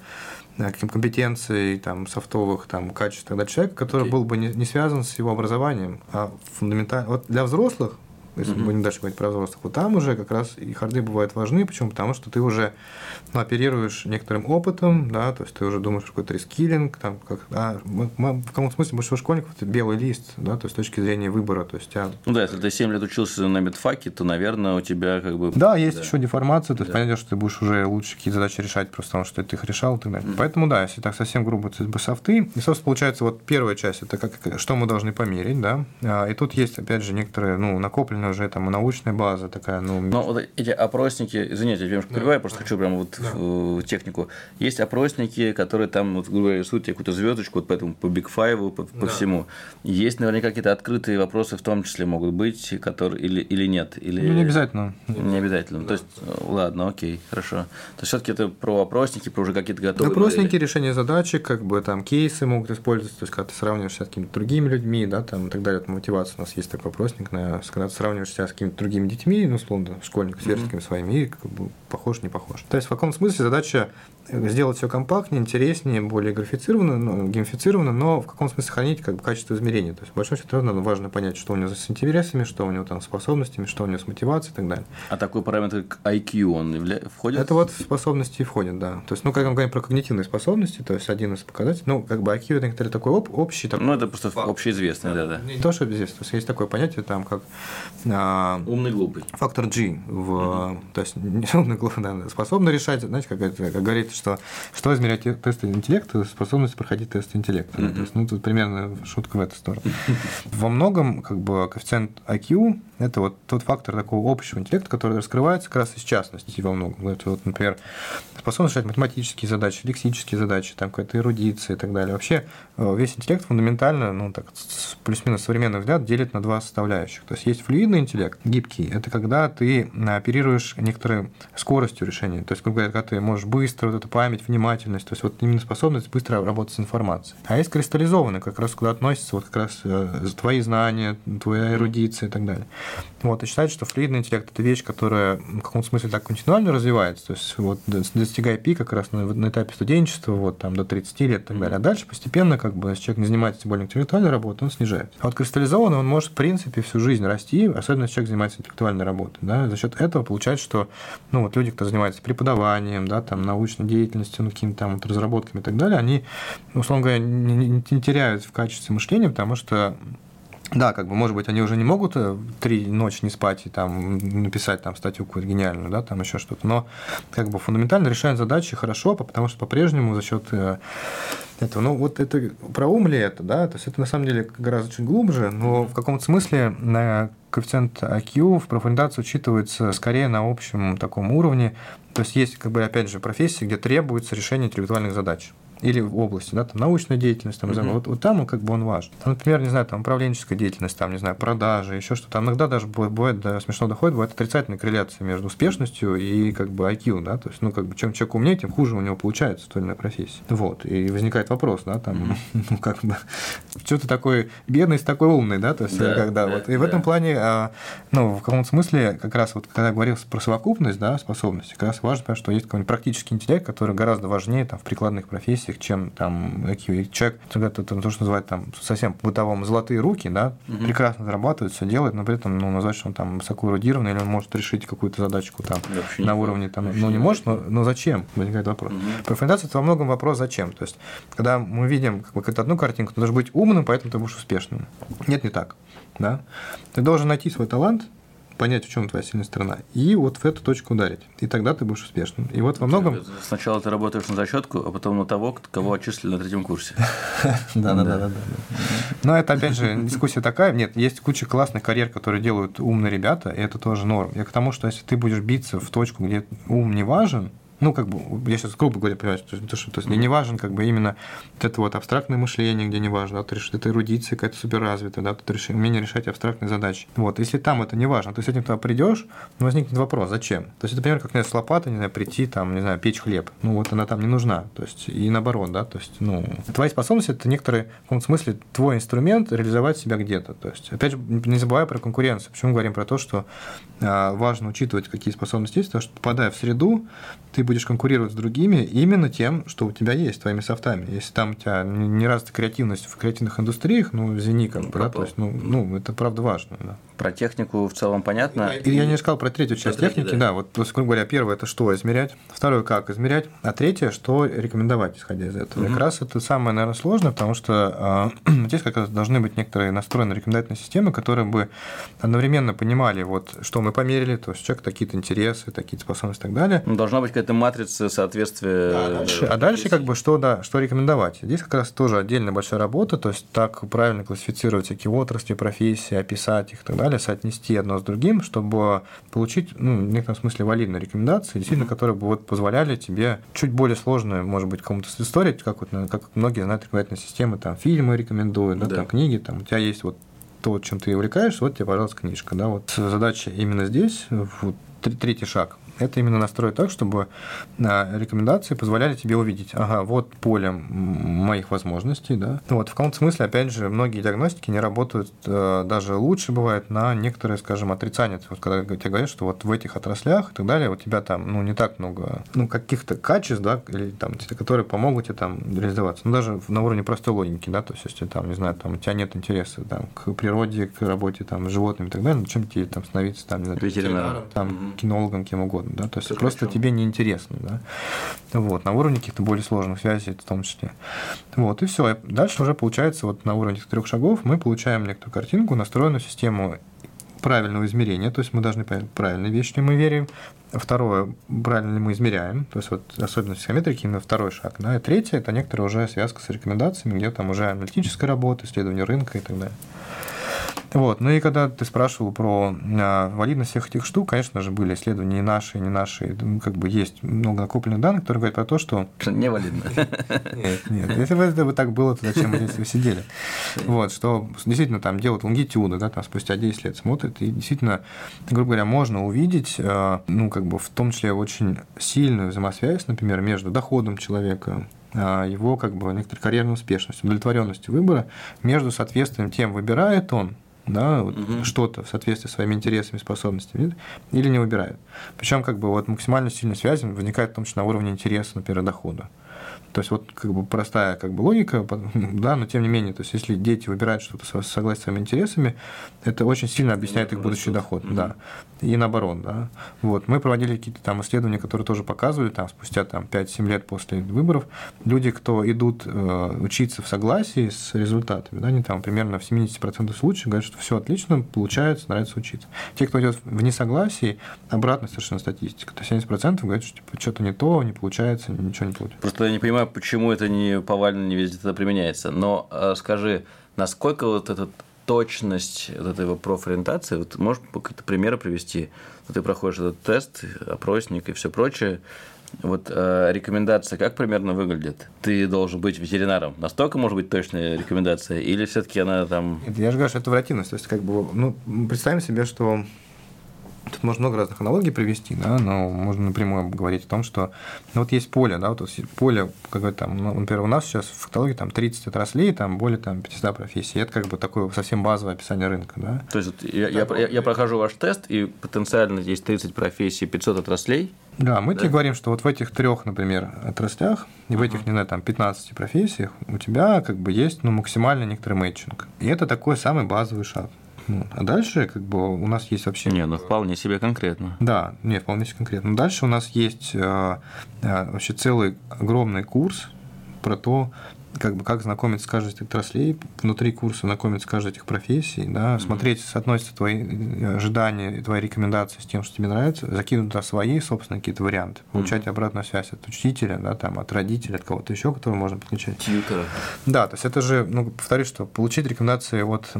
каким компетенций, там, софтовых там, качеств тогда человека, который okay. был бы не, не связан с его образованием, а фундаментально. Вот для взрослых если мы будем дальше говорить про взрослых, вот там уже как раз и харды бывают важны. Почему? Потому что ты уже ну, оперируешь некоторым опытом, да, то есть ты уже думаешь какой-то рескилинг, там, как, а, в каком смысле большинство школьников это белый лист, да, то есть с точки зрения выбора, то есть тебя... Ну да, если ты 7 лет учился на медфаке, то, наверное, у тебя как бы... Да, есть да. еще деформация, то есть да. понятно, что ты будешь уже лучше какие-то задачи решать, просто потому что ты их решал и так далее. Mm-hmm. Поэтому да, если так совсем грубо, это бы софты, и, собственно, получается, вот первая часть, это как, что мы должны померить, да, а, и тут есть, опять же, некоторые, ну, накопленные уже там научная база такая. Ну, Но вот эти опросники, извините, я немножко да. я просто хочу прямо вот да. в технику. Есть опросники, которые там, вот, грубо говоря, рисуют тебе какую-то звездочку, вот поэтому по Big Five, по, по да. всему. Есть наверняка какие-то открытые вопросы в том числе могут быть, которые или, или нет. Или... Ну, не обязательно. Не обязательно. Да. То есть, ладно, окей, хорошо. То есть, все-таки это про опросники, про уже какие-то готовые Опросники, модели. решение задачи, как бы там кейсы могут использоваться, то есть, когда ты сравниваешься с какими-то другими людьми, да, там и так далее. Это мотивация. У нас есть такой опросник, когда ты сравниваешься с какими-то другими детьми, ну, условно, школьник с верстками mm-hmm. своими, и как бы похож, не похож. То есть, в каком смысле задача сделать все компактнее, интереснее, более графицированно, ну, геймифицированно, но в каком смысле сохранить как бы, качество измерения. То есть, в большом счете, равно важно понять, что у него с интересами, что у него там способностями, что у него с мотивацией и так далее. А такой параметр, как IQ, он явля... входит? Это вот в способности входит, да. То есть, ну, как мы говорим про когнитивные способности, то есть, один из показателей, ну, как бы IQ – это некоторый такой об, общий. Такой, ну, это просто общеизвестный, да, да. Не то, что известно. То есть, есть такое понятие, там, как… А, Умный, глупый. Фактор G. В, mm-hmm. То есть, не умный, глупый, да, способный решать, знаете, как, это, как говорится, что, что измерять тесты интеллекта, способность проходить тесты интеллекта. Mm-hmm. То есть, ну, тут примерно шутка в эту сторону. Во многом, как бы, коэффициент IQ – это вот тот фактор такого общего интеллекта, который раскрывается как раз из частности во многом. Это вот, например, способность решать математические задачи, лексические задачи, там какая-то эрудиция и так далее. Вообще э, весь интеллект фундаментально, ну, так, плюс-минус современный взгляд, делит на два составляющих. То есть есть флюидный интеллект, гибкий. Это когда ты оперируешь некоторой скоростью решения. То есть, грубо говоря, когда ты можешь быстро, вот эту память, внимательно внимательность, то есть вот именно способность быстро работать с информацией. А есть кристаллизованный, как раз куда относится вот как раз э, твои знания, твоя эрудиция и так далее. Вот, и считается, что флюидный интеллект – это вещь, которая в каком-то смысле так континуально развивается, то есть вот достигая пика как раз на, на этапе студенчества, вот там до 30 лет и так далее. А дальше постепенно, как бы, если человек не занимается более интеллектуальной работой, он снижается. А вот кристаллизованный, он может, в принципе, всю жизнь расти, особенно если человек занимается интеллектуальной работой. Да? За счет этого получается, что ну, вот люди, кто занимается преподаванием, да, там, научной деятельностью, ну, какими-то там вот разработками и так далее, они, условно говоря, не, не, не теряют в качестве мышления, потому что да, как бы, может быть, они уже не могут э, три ночи не спать и там написать там статью какую-то гениальную, да, там еще что-то, но как бы фундаментально решают задачи хорошо, потому что по-прежнему за счет э, этого, ну вот это про ум ли это, да, то есть это на самом деле гораздо чуть глубже, но в каком-то смысле на коэффициент IQ в профориентации учитывается скорее на общем таком уровне, то есть есть, как бы, опять же, профессии, где требуется решение интеллектуальных задач. Или в области, да, там, научная деятельность, там, uh-huh. вот, вот там он как бы он важен. Там, например, не знаю, там, управленческая деятельность, там, не знаю, продажи, еще что-то. Там иногда даже бывает, бывает да, смешно доходит, бывает отрицательная корреляция между успешностью и как бы IQ, да, то есть, ну, как бы, чем человек умнее, тем хуже у него получается той или иной профессии. Вот, и возникает вопрос, да, там, ну, как бы, что ты такой бедный, с такой умный, да, то есть, да, когда да, вот. И да. в этом плане, а, ну, в каком-то смысле, как раз вот, когда я говорил про совокупность, да, способности, как раз важно, что есть какой-нибудь практический интеллект, который гораздо важнее там в прикладных профессиях, чем там. И человек, это, то, что называют там совсем бытовом золотые руки, да, угу. прекрасно зарабатывает, все делает, но при этом, ну, назвать, что он там высоко эрудированный, или он может решить какую-то задачку там Вообще на уровне там, ну, не может, но, но зачем? Возникает вопрос. Угу. Профориентация это во многом вопрос зачем. То есть, когда мы видим какую-то одну картинку, ты должен быть умным, поэтому ты будешь успешным. Нет, не так. Да? Ты должен найти свой талант, понять, в чем твоя сильная сторона, и вот в эту точку ударить. И тогда ты будешь успешным. И вот во многом... Сначала ты работаешь на зачетку, а потом на того, кого отчислили на третьем курсе. Да, да, да, да. Но это, опять же, дискуссия такая. Нет, есть куча классных карьер, которые делают умные ребята, и это тоже норм. Я к тому, что если ты будешь биться в точку, где ум не важен, ну, как бы, я сейчас грубо говоря, понимаю, то, то, что, то есть не важен как бы именно вот это вот абстрактное мышление, где не важно, да, это эрудиция какая-то суперразвитая, да, это умение решать абстрактные задачи. Вот, если там это не важно, ты с этим туда придешь, возникнет вопрос, зачем? То есть, это, например, как, с лопатой, не знаю, прийти, там, не знаю, печь хлеб. Ну, вот она там не нужна. То есть, и наоборот, да, то есть, ну, твои способности – это некоторый, в каком-то смысле, твой инструмент реализовать себя где-то. То есть, опять же, не забывая про конкуренцию. Почему мы говорим про то, что а, важно учитывать, какие способности есть, потому что, попадая в среду, ты будешь конкурировать с другими именно тем, что у тебя есть, твоими софтами. Если там у тебя не развита креативность в креативных индустриях, ну, извини, как бы, да, то есть, ну, ну, это правда важно, да. Про технику в целом понятно. И я не сказал про третью часть про техники, да. да, вот, то есть, грубо говоря, первое – это что измерять, второе – как измерять, а третье – что рекомендовать, исходя из этого. Угу. Как раз это самое, наверное, сложное, потому что э, здесь как раз должны быть некоторые настроенные рекомендательные системы, которые бы одновременно понимали, вот, что мы померили, то есть, человек какие-то интересы, такие способности и так далее. Ну, должна быть какая-то матрица соответствия. Да, дальше, а дальше как бы что, да, что рекомендовать. Здесь как раз тоже отдельная большая работа, то есть так правильно классифицировать всякие отрасли, профессии, описать их и так далее, соотнести одно с другим, чтобы получить, ну, в некотором смысле, валидные рекомендации, действительно, которые бы вот позволяли тебе чуть более сложную, может быть, кому-то историю, как, вот, как многие знают рекомендательные системы, там, фильмы рекомендуют, да, да. там, книги, там, у тебя есть вот то, чем ты увлекаешься, вот тебе, пожалуйста, книжка. Да, вот задача именно здесь, вот, третий шаг это именно настроить так, чтобы а, рекомендации позволяли тебе увидеть, ага, вот поле моих возможностей, да. Вот, в каком-то смысле, опять же, многие диагностики не работают э, даже лучше бывает на некоторые, скажем, отрицания. Вот когда тебе говорят, что вот в этих отраслях и так далее, у тебя там, ну, не так много, ну, каких-то качеств, да, или там, которые помогут тебе там реализоваться. Ну, даже на уровне простой логики, да, то есть, если там, не знаю, там, у тебя нет интереса там, к природе, к работе там, с животными и так далее, ну, чем тебе там становиться там, не знаю, ветеринаром, там, кинологом, кем угодно да, то есть это просто тебе неинтересно, да, вот, на уровне каких-то более сложных связей в том числе, вот, и все, дальше уже получается вот на уровне этих трех шагов мы получаем некоторую картинку, настроенную систему правильного измерения, то есть мы должны понять, правильные вещи мы верим. Второе, правильно ли мы измеряем, то есть вот особенность психометрики именно второй шаг. Да? И третье – это некоторая уже связка с рекомендациями, где там уже аналитическая работа, исследование рынка и так далее. Вот. Ну и когда ты спрашивал про а, валидность всех этих штук, конечно же, были исследования и наши, и не наши. Как бы есть много накопленных данных, которые говорят про то, что... Не валидно. Нет, нет. Если бы это так было, то зачем мы здесь сидели? Вот, что действительно там делают лонгитюды, да, там спустя 10 лет смотрят, и действительно, грубо говоря, можно увидеть, а, ну, как бы в том числе очень сильную взаимосвязь, например, между доходом человека, а, его как бы некоторой карьерной успешностью, удовлетворенностью выбора между соответствием тем, выбирает он да, вот угу. что-то в соответствии с своими интересами, способностями, или не выбирают. Причем как бы вот максимально сильная связь возникает в том числе на уровне интереса, например, дохода. То есть вот как бы простая как бы логика, да, но тем не менее, то есть если дети выбирают что-то согласно своими интересами, это очень сильно объясняет их будущий доход, да, и наоборот, да. Вот мы проводили какие-то там исследования, которые тоже показывали, там спустя там 5-7 лет после выборов, люди, кто идут э, учиться в согласии с результатами, да, они там примерно в 70% случаев говорят, что все отлично, получается, нравится учиться. Те, кто идет в несогласии, обратная совершенно статистика, то 70% говорят, что типа, что-то не то, не получается, ничего не получается. Просто я не понимаю, почему это не повально не везде это применяется. Но э, скажи, насколько вот эта точность вот этой профориентации, вот можешь какие-то примеры привести? Вот ты проходишь этот тест, опросник и все прочее, Вот э, рекомендация как примерно выглядит? Ты должен быть ветеринаром. Настолько может быть точная рекомендация? Или все-таки она там... Это, я же говорю, что это вариативность. То есть, как бы, ну, представим себе, что Тут можно много разных аналогий привести, да, но можно напрямую говорить о том, что ну, вот есть поле, да, вот поле, какое там, ну, например, у нас сейчас в фактологии там 30 отраслей, там более там 500 профессий. Это как бы такое совсем базовое описание рынка, да. То есть я, я, я, я прохожу ваш тест, и потенциально есть 30 профессий, 500 отраслей. Да, мы да? тебе говорим, что вот в этих трех, например, отраслях, и в этих, не знаю, там 15 профессиях у тебя как бы есть ну, максимально некоторый мэтчинг. И это такой самый базовый шаг. Вот. А дальше как бы у нас есть вообще... Не, ну вполне себе конкретно. Да, не, вполне себе конкретно. Дальше у нас есть э, э, вообще целый огромный курс про то, как бы как знакомиться с каждой из отраслей, внутри курса знакомиться с каждой этих профессий, да, mm-hmm. смотреть, соотносятся твои э, ожидания, твои рекомендации с тем, что тебе нравится, закинуть туда свои, собственно, какие-то варианты, получать mm-hmm. обратную связь от учителя, да, там, от родителя, от кого-то еще, которого можно подключать. Тьютера. Да, то есть это же, ну, повторюсь, что получить рекомендации от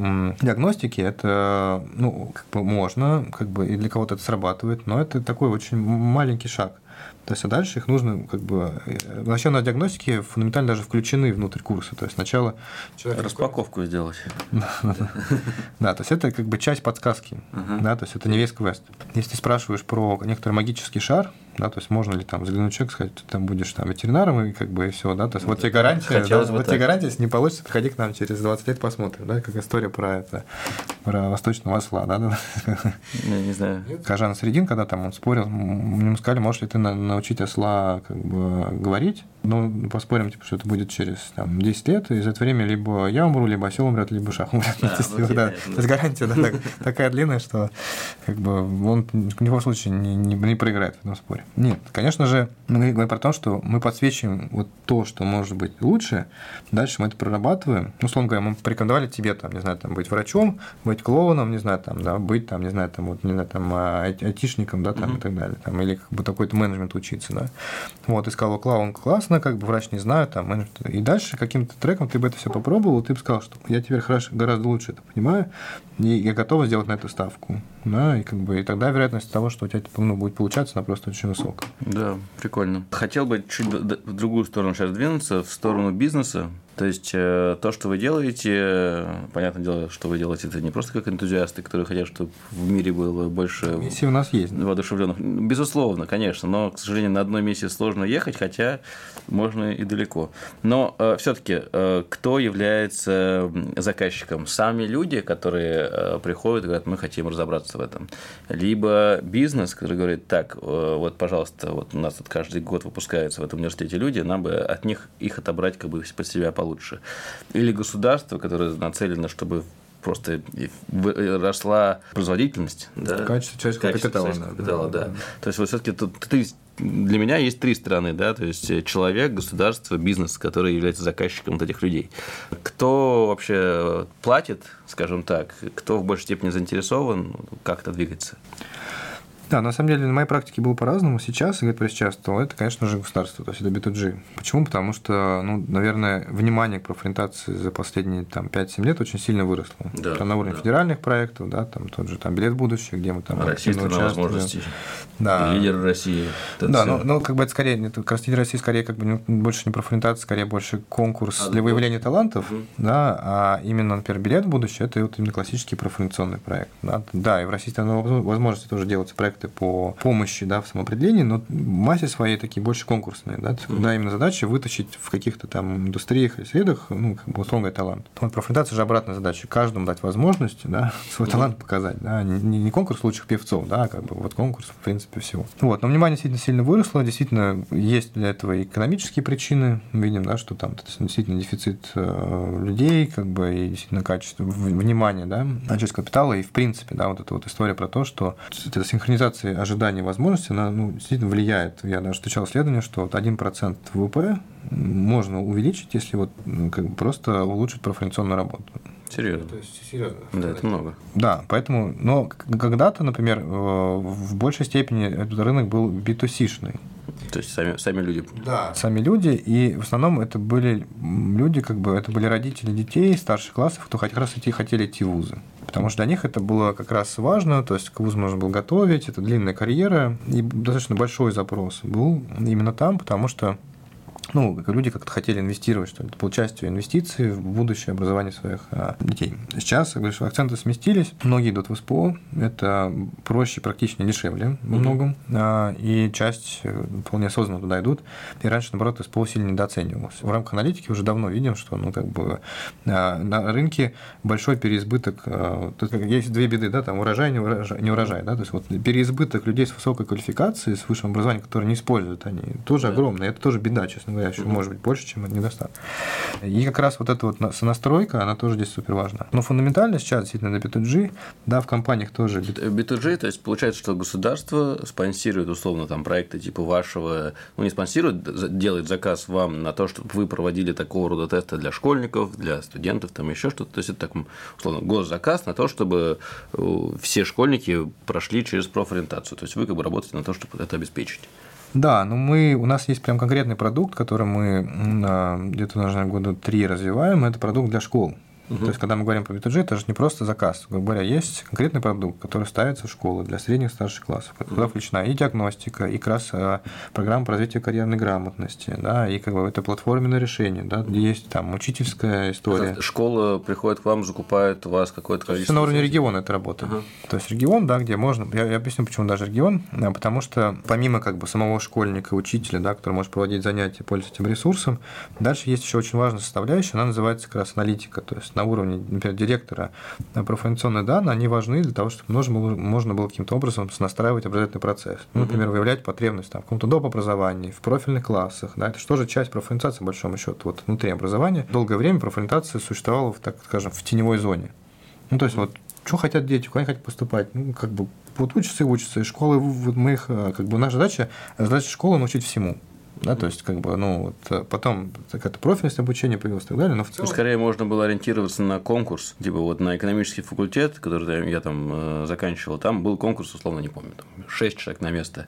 диагностики, это, ну, как бы можно, как бы и для кого-то это срабатывает, но это такой очень маленький шаг. То есть, а дальше их нужно как бы... Э, вообще на диагностике фундаментально даже включены внутрь курса. То есть, сначала... Человек Распаковку сделать. Да, то есть, это как бы часть подсказки. Да, то есть, это не весь квест. Если спрашиваешь про некоторый магический шар, да, то есть можно ли там заглянуть человек, сказать, ты там будешь там ветеринаром и как бы и все, да, то есть вот тебе гарантия, да, вот тебе гарантия, если не получится, приходи к нам через 20 лет посмотрим, да, как история про это, про восточного осла, да, да. Не, не знаю. Кажан Средин, когда там он спорил, ему сказали, можешь ли ты научить осла как бы говорить, ну, поспорим, типа, что это будет через там, 10 лет, и за это время либо я умру, либо осел умрет, либо шах умрет. Да, ну, да. То есть гарантия да, так, такая длинная, что как бы он ни в коем случае не, не, не проиграет в этом споре. Нет, конечно же, мы говорим про то, что мы подсвечиваем вот то, что может быть лучше, дальше мы это прорабатываем. Ну, условно говоря, мы порекомендовали тебе, там, не знаю, там, быть врачом, быть клоуном, не знаю, там, да, быть, там, не знаю, там, вот, не знаю, там, а, айтишником, да, там, mm-hmm. и так далее, там, или как бы такой-то менеджмент учиться, да. Вот, и сказал, клоун классно, классно, как бы врач не знаю, там, и дальше каким-то треком ты бы это все попробовал, ты бы сказал, что я теперь хорошо, гораздо лучше это понимаю, и я готов сделать на эту ставку, да, и как бы, и тогда вероятность того, что у тебя ну, будет получаться, она просто очень высокая. Да, прикольно. Хотел бы чуть в другую сторону сейчас двинуться, в сторону бизнеса, то есть э, то, что вы делаете, понятное дело, что вы делаете это не просто как энтузиасты, которые хотят, чтобы в мире было больше Миссии у нас есть. воодушевленных. Безусловно, конечно, но, к сожалению, на одной миссии сложно ехать, хотя можно и далеко. Но э, все-таки э, кто является заказчиком? Сами люди, которые э, приходят и говорят, мы хотим разобраться в этом. Либо бизнес, который говорит, так, э, вот, пожалуйста, вот у нас тут каждый год выпускаются в этом университете люди, нам бы от них их отобрать как бы под себя получше. Или государство, которое нацелено, чтобы просто росла производительность. Да? Качество человеческого капитала. капитала да. Да. То есть, вот все-таки тут три, для меня есть три стороны, да, то есть человек, государство, бизнес, который является заказчиком вот этих людей. Кто вообще платит, скажем так, кто в большей степени заинтересован, как это двигается? Да, на самом деле на моей практике было по-разному. Сейчас, говорит про сейчас, то это, конечно же, государство, то есть это B2G. Почему? Потому что, ну, наверное, внимание к профориентации за последние там, 5-7 лет очень сильно выросло. Да, там, на уровне да. федеральных проектов, да, там тот же там билет в будущее, где мы там Россия возможности. Да. Лидер России. да, но, но как бы это скорее, это лидер России скорее как бы больше не профориентация, скорее больше конкурс а, для выявления талантов, угу. да, а именно, например, билет в будущее это вот именно классический профориентационный проект. Да, да и в России там возможности тоже делаются проекты проекты по помощи да, в самоопределении, но в массе своей такие больше конкурсные, да, mm-hmm. когда именно задача вытащить в каких-то там индустриях или средах, ну, как бы условный талант. Вот профориентация же обратная задача, каждому дать возможность, да, свой mm-hmm. талант показать, да, не, не конкурс лучших певцов, да, а как бы вот конкурс, в принципе, всего. Вот, но внимание действительно сильно выросло, действительно есть для этого экономические причины, видим, да, что там действительно дефицит э, людей, как бы, и действительно качество внимания, да, человеческого капитала, и в принципе, да, вот эта вот история про то, что эта синхронизация оптимизации ожиданий возможностей, она ну, действительно влияет. Я даже встречал исследование, что вот 1% ВВП можно увеличить, если вот как бы просто улучшить профориентационную работу. Серьезно? То есть, серьезно. Да, это много. Да, поэтому, но когда-то, например, э, в большей степени этот рынок был B2C-шный. То есть сами, сами люди. Да. Сами люди, и в основном это были люди, как бы, это были родители детей старших классов, кто как раз идти, хотели идти в вузы. Потому что для них это было как раз важно, то есть к вузу нужно было готовить, это длинная карьера, и достаточно большой запрос был именно там, потому что ну, люди как-то хотели инвестировать, что это было частью инвестиций в будущее образование своих а, детей. Сейчас, я говорю, что акценты сместились, многие идут в СПО, это проще, практичнее, дешевле во многом, а, и часть э, вполне осознанно туда идут, и раньше, наоборот, СПО сильно недооценивалось. В рамках аналитики уже давно видим, что, ну, как бы а, на рынке большой переизбыток, а, есть две беды, да, там урожай, не урожай, не урожай, да, то есть вот переизбыток людей с высокой квалификацией, с высшим образованием, которые не используют они, тоже да. огромный, это тоже беда, честно говоря еще может быть больше, чем недостаток. И как раз вот эта вот сонастройка, она тоже здесь супер важна. Но фундаментально сейчас действительно на B2G, да, в компаниях тоже. B2G, то есть получается, что государство спонсирует условно там проекты типа вашего, ну не спонсирует, делает заказ вам на то, чтобы вы проводили такого рода тесты для школьников, для студентов, там еще что-то. То есть это так условно госзаказ на то, чтобы э, все школьники прошли через профориентацию. То есть вы как бы работаете на то, чтобы это обеспечить. Да, но мы, у нас есть прям конкретный продукт, который мы где-то, наверное, года три развиваем. Это продукт для школ. Угу. То есть, когда мы говорим про B2G, это же не просто заказ. Грубо говоря, есть конкретный продукт, который ставится в школу для средних и старших классов. Куда включена и диагностика, и как раз э, программа по развитию карьерной грамотности, да, и как бы это платформенное решение, да, где есть там учительская история. Школа приходит к вам, закупает у вас какое-то количество. Это на уровне региона это работает. Ага. То есть регион, да, где можно. Я, я объясню, почему даже регион. А, потому что помимо как бы самого школьника, учителя, да, который может проводить занятия, пользоваться этим ресурсом, дальше есть еще очень важная составляющая, она называется как раз аналитика. То есть на уровне, например, директора профориентационные данные, они важны для того, чтобы можно было, можно было каким-то образом настраивать образовательный процесс. Ну, например, выявлять потребность там, в каком-то доп. образовании, в профильных классах. Да, это же часть профориентации, по большому счету, вот внутри образования. Долгое время профориентация существовала, в, так скажем, в теневой зоне. Ну, то есть, вот что хотят дети, куда они хотят поступать, ну, как бы вот учатся и учатся, и школы, вот мы их, как бы наша задача, задача школы научить всему да, то есть, как бы, ну, вот, э, потом какая-то профильность обучения появилась и так далее, но в целом... Скорее можно было ориентироваться на конкурс, типа вот на экономический факультет, который я там э, заканчивал, там был конкурс, условно, не помню, там 6 человек на место,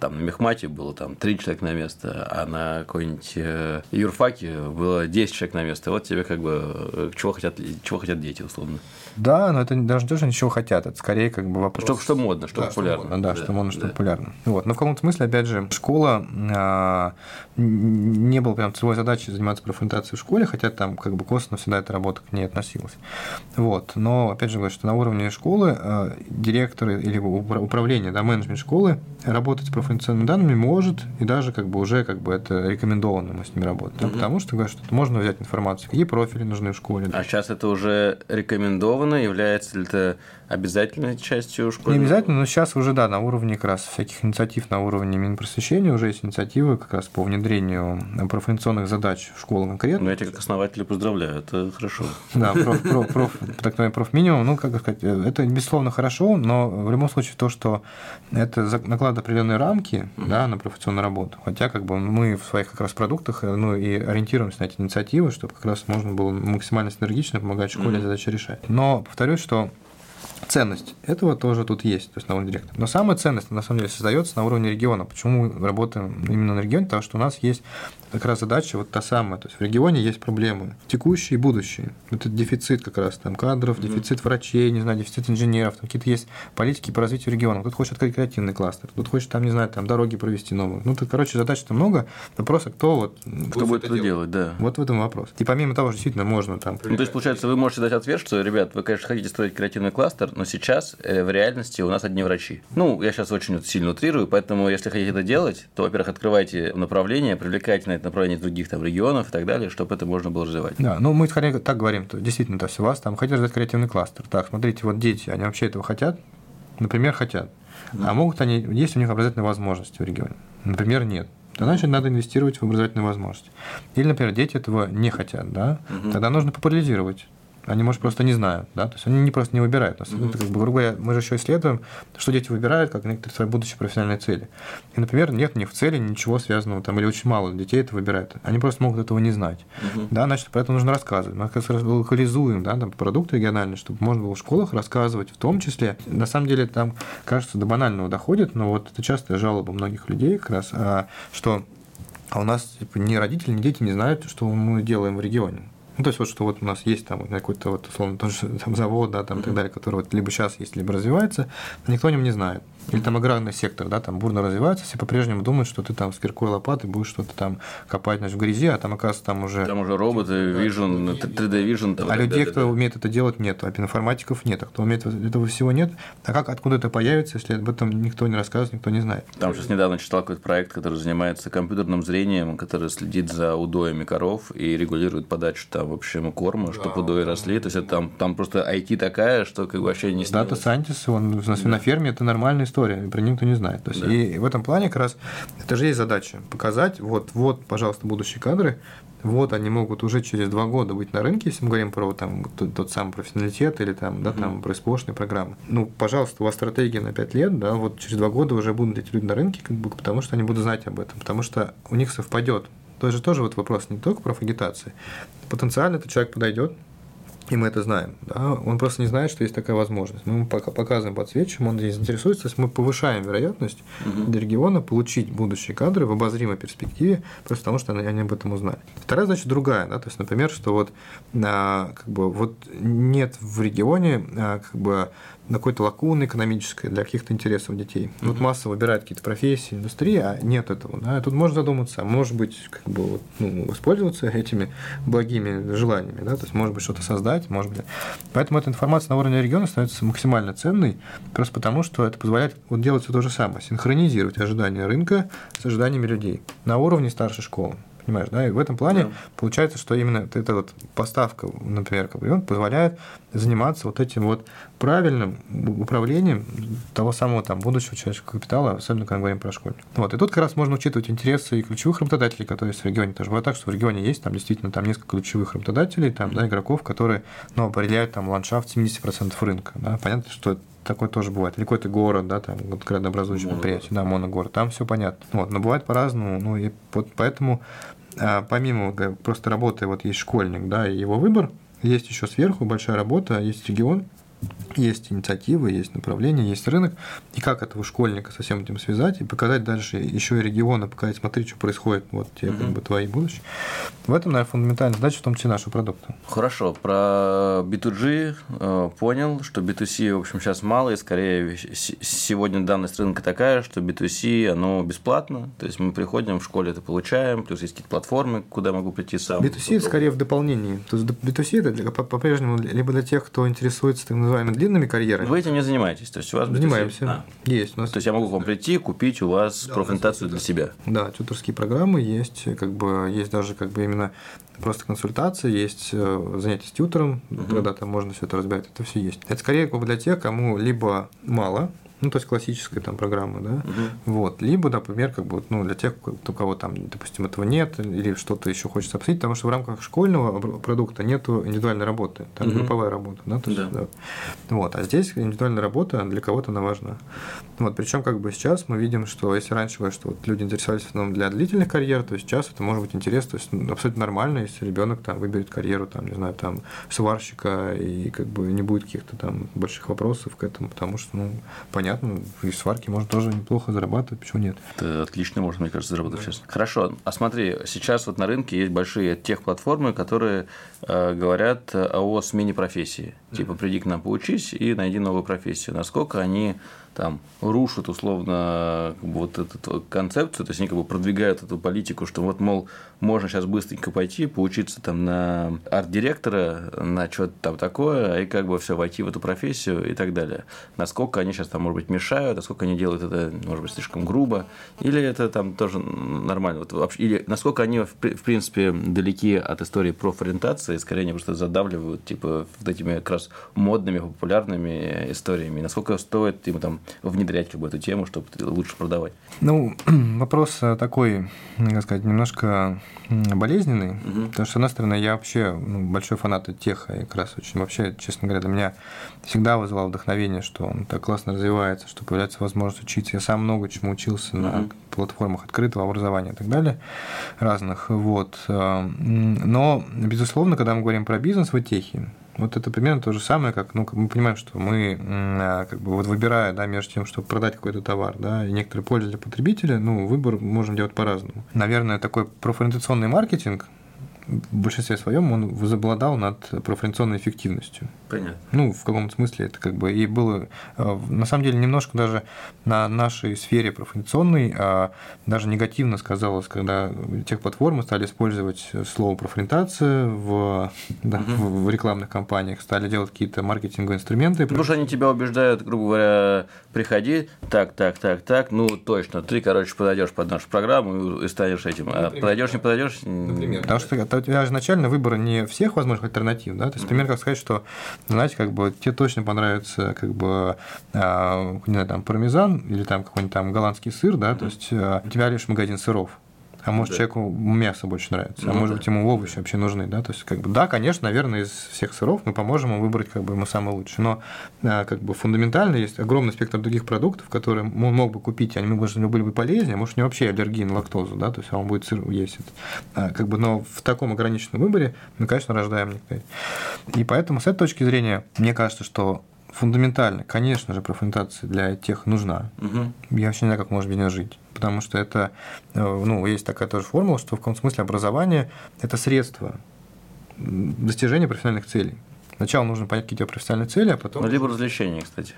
там на мехмате было там 3 человека на место, а на какой-нибудь э, юрфаке было 10 человек на место, вот тебе как бы чего хотят, чего хотят дети, условно. Да, но это даже тоже ничего хотят, это скорее как бы вопрос... Что, что модно, что да, популярно. Что модно, да, да, что модно, что да. популярно. Вот. Но в каком-то смысле, опять же, школа а, не было прям целевой задачи заниматься профориентацией в школе, хотя там как бы косвенно всегда эта работа к ней относилась. Вот. Но, опять же, говорю, что на уровне школы э, директор или управление, да, менеджмент школы работать с профориентационными данными может, и даже как бы уже как бы это рекомендовано мы с ними работать. Да, Потому что, говорю, что можно взять информацию, какие профили нужны в школе. А сейчас это уже рекомендовано, является ли это обязательной частью школы? Не обязательно, но сейчас уже, да, на уровне как раз всяких инициатив на уровне Минпросвещения уже есть инициативы как раз по внедрению профориентационных задач в школу конкретно. Ну, я тебя как основателя поздравляю, это хорошо. Да, проф, проф, проф, так называемый профминимум, ну, как сказать, это, безусловно, хорошо, но в любом случае то, что это накладывает определенные рамки да, на профессиональную работу, хотя как бы мы в своих как раз продуктах ну, и ориентируемся на эти инициативы, чтобы как раз можно было максимально синергично помогать школе mm-hmm. задачи решать. Но повторюсь, что ценность этого тоже тут есть, то есть на уровне директора. Но самая ценность, на самом деле, создается на уровне региона. Почему работаем именно на регионе? Потому что у нас есть как раз задача вот та самая. То есть в регионе есть проблемы текущие и будущие. Это дефицит как раз там кадров, дефицит врачей, не знаю, дефицит инженеров, какие-то есть политики по развитию региона. Кто-то хочет открыть креативный кластер, кто-то хочет там, не знаю, там дороги провести новые. Ну, тут, короче, задач-то много. Вопрос, а кто вот... Кто будет это делать, делать, да. Вот в этом вопрос. И помимо того, что действительно можно там... Ну, то есть, получается, вы можете дать ответ, что, ребят, вы, конечно, хотите строить креативный кластер, но сейчас э, в реальности у нас одни врачи. Ну, я сейчас очень сильно утрирую, поэтому, если хотите это делать, то, во-первых, открывайте направление, привлекайте на это направление других там регионов и так далее, чтобы это можно было развивать. Да, ну мы скорее так говорим, то действительно, то есть у вас там хотят развивать креативный кластер. Так, смотрите, вот дети, они вообще этого хотят? Например, хотят. Да. А могут они, есть у них образовательные возможности в регионе? Например, нет то значит надо инвестировать в образовательные возможности. Или, например, дети этого не хотят, да, угу. тогда нужно популяризировать они, может, просто не знают, да, то есть они не просто не выбирают. Нас, mm-hmm. это, как бы, грубо говоря, мы же еще исследуем, что дети выбирают, как некоторые свои будущие профессиональные цели. И, например, нет у них в цели ничего связанного, там, или очень мало детей это выбирают. Они просто могут этого не знать. Mm-hmm. Да, значит, поэтому нужно рассказывать. Мы как раз локализуем, да, там, продукты региональные, чтобы можно было в школах рассказывать, в том числе. На самом деле, там, кажется, до банального доходит, но вот это частая жалоба многих людей как раз, а, что а у нас типа, ни родители, ни дети не знают, что мы делаем в регионе. Ну, то есть вот что вот у нас есть там какой-то вот условно тоже там завод, да, там и так далее, который вот либо сейчас есть, либо развивается, никто о нем не знает. Или там аграрный сектор, да, там бурно развивается, все по-прежнему думают, что ты там с киркой лопатой будешь что-то там копать значит, в грязи, а там, оказывается, там уже... Там уже роботы, Vision, 3D Vision. А людей, кто умеет это делать, нет. А информатиков нет. А кто умеет этого всего нет. А как, откуда это появится, если об этом никто не рассказывает, никто не знает? Там сейчас недавно читал какой-то проект, который занимается компьютерным зрением, который следит за удоями коров и регулирует подачу там, в общем, корма, чтобы удои росли. То есть это там, там просто IT такая, что как бы вообще не Дата Scientist, он на свиноферме, это нормальная история, про нее никто не знает. То есть, да. И в этом плане как раз это же есть задача показать, вот, вот, пожалуйста, будущие кадры, вот они могут уже через два года быть на рынке, если мы говорим про там, тот, тот самый профессионалитет или там, да, там, про СПОшные программы. Ну, пожалуйста, у вас стратегия на 5 лет, да, вот через два года уже будут эти люди на рынке, как бы, потому что они будут знать об этом, потому что у них совпадет. То есть тоже вот вопрос не только про агитации. Потенциально этот человек подойдет, и мы это знаем. Да? Он просто не знает, что есть такая возможность. Мы ему пока показываем, подсвечиваем, он здесь заинтересуется, то есть мы повышаем вероятность угу. для региона получить будущие кадры в обозримой перспективе, просто потому что они, они об этом узнали. Вторая задача другая, да? то есть, например, что вот, а, как бы, вот нет в регионе а, как бы, какой-то лакуны экономической для каких-то интересов детей. Mm-hmm. Вот масса выбирает какие-то профессии, индустрии, а нет этого. Да? Тут можно задуматься, а может быть, как бы вот, ну, воспользоваться этими благими желаниями, да? то есть, может быть, что-то создать, может быть. Поэтому эта информация на уровне региона становится максимально ценной, просто потому, что это позволяет вот делать все то же самое, синхронизировать ожидания рынка с ожиданиями людей на уровне старшей школы. Понимаешь, да? И в этом плане да. получается, что именно эта вот поставка, например, он позволяет заниматься вот этим вот правильным управлением того самого там будущего человеческого капитала, особенно когда мы говорим про школьников. Вот. И тут как раз можно учитывать интересы и ключевых работодателей, которые есть в регионе. Тоже бывает так, что в регионе есть там действительно там несколько ключевых работодателей, там, да, игроков, которые ну, определяют там ландшафт 70% рынка. Да? Понятно, что такое тоже бывает. Или какой-то город, да, там, градообразующий предприятие, да, моногород, там все понятно. Вот, но бывает по-разному, ну, и вот поэтому помимо просто работы, вот есть школьник, да, и его выбор, есть еще сверху большая работа, есть регион, есть инициативы, есть направление, есть рынок, и как этого школьника со всем этим связать и показать дальше еще и регионы, показать, смотри, что происходит, вот те как бы твои будущее. В этом, наверное, фундаментальная задача, в том числе нашего продукта. Хорошо, про B2G э, понял, что B2C, в общем, сейчас мало, и скорее сегодня данность рынка такая, что B2C, оно бесплатно, то есть мы приходим в школе это получаем, плюс есть какие-то платформы, куда могу прийти сам. B2C скорее в дополнении, то есть B2C это по-прежнему либо для тех, кто интересуется так называемыми длинными карьерами. Вы этим не занимаетесь? То есть у вас Занимаемся. А. Есть. У нас... То есть я могу к вам прийти, купить у вас да, профориентацию для себя? Да, тьюторские программы есть, как бы есть даже как бы именно просто консультации, есть э, занятия с тьютором, угу. когда там можно все это разбирать, это все есть. Это скорее как бы для тех, кому либо мало, ну, то есть классическая там программа, да, угу. вот, либо, например, как бы, ну, для тех, у кого там, допустим, этого нет, или что-то еще хочется обсудить, потому что в рамках школьного продукта нету индивидуальной работы, там угу. групповая работа, да, то есть, да. да. Вот, а здесь индивидуальная работа для кого-то она важна. Вот, причем как бы сейчас мы видим, что если раньше что вот люди интересовались в основном для длительных карьер, то сейчас это может быть интересно, то есть ну, абсолютно нормально, если ребенок там выберет карьеру, там, не знаю, там, сварщика, и как бы не будет каких-то там больших вопросов к этому, потому что, ну, понятно, понятно, и в сварке можно тоже неплохо зарабатывать, почему нет? Это отлично можно, мне кажется, заработать да. сейчас. Хорошо, а смотри, сейчас вот на рынке есть большие тех платформы, которые э, говорят о смене профессии. Типа, приди к нам поучись и найди новую профессию. Насколько они там рушат условно как бы, вот эту концепцию, то есть они как бы продвигают эту политику, что вот, мол, можно сейчас быстренько пойти, поучиться там на арт-директора, на что-то там такое, и как бы все войти в эту профессию и так далее. Насколько они сейчас там, может быть, мешают, насколько они делают это, может быть, слишком грубо, или это там тоже нормально, вот, или насколько они, в принципе, далеки от истории профориентации, скорее они просто задавливают, типа, вот этими как раз модными, популярными историями, насколько стоит им там внедрять как бы, эту тему, чтобы лучше продавать? Ну, вопрос такой, как сказать, немножко болезненный, угу. потому что, с одной стороны, я вообще ну, большой фанат теха, и как раз очень вообще, честно говоря, для меня всегда вызывало вдохновение, что он так классно развивается, что появляется возможность учиться. Я сам много чему учился угу. на платформах открытого образования и так далее, разных, вот. Э, но, безусловно, когда мы говорим про бизнес в техе, вот это примерно то же самое, как, ну, мы понимаем, что мы, а, как бы, вот выбирая, да, между тем, чтобы продать какой-то товар, да, и некоторые пользы для потребителя, ну, выбор можем делать по-разному. Наверное, такой профориентационный маркетинг, в большинстве своем он возобладал над профориентационной эффективностью. Понятно. Ну, в каком-то смысле это как бы и было, э, на самом деле, немножко даже на нашей сфере профориентационной а, даже негативно сказалось, когда тех платформы стали использовать слово профориентация в, да, угу. в, рекламных кампаниях, стали делать какие-то маркетинговые инструменты. Потому что они тебя убеждают, грубо говоря, приходи, так, так, так, так, ну точно, ты, короче, подойдешь под нашу программу и станешь этим. А подойдешь, не подойдешь. Например. Потому что у тебя изначально выбора не всех возможных альтернатив, да. То есть, например, как сказать, что, знаете, как бы тебе точно понравится, как бы, а, не знаю, там пармезан или там какой-нибудь там голландский сыр, да, то есть а, у тебя лишь магазин сыров а может да. человеку мясо больше нравится, а ну, а может быть ему овощи вообще нужны, да, то есть как бы да, конечно, наверное, из всех сыров мы поможем ему выбрать как бы ему самый лучший, но а, как бы фундаментально есть огромный спектр других продуктов, которые он мог бы купить, они может, были бы полезнее, может у него вообще аллергия на лактозу, да, то есть он будет сыр есть, а, как бы, но в таком ограниченном выборе мы, конечно, рождаем некое. И поэтому с этой точки зрения мне кажется, что фундаментально, конечно же, профунтация для тех нужна. Угу. Я вообще не знаю, как можно без нее жить. Потому что это, э, ну, есть такая тоже формула, что в каком смысле образование – это средство достижения профессиональных целей. Сначала нужно понять, какие у тебя профессиональные цели, а потом… Ну, либо развлечения, кстати.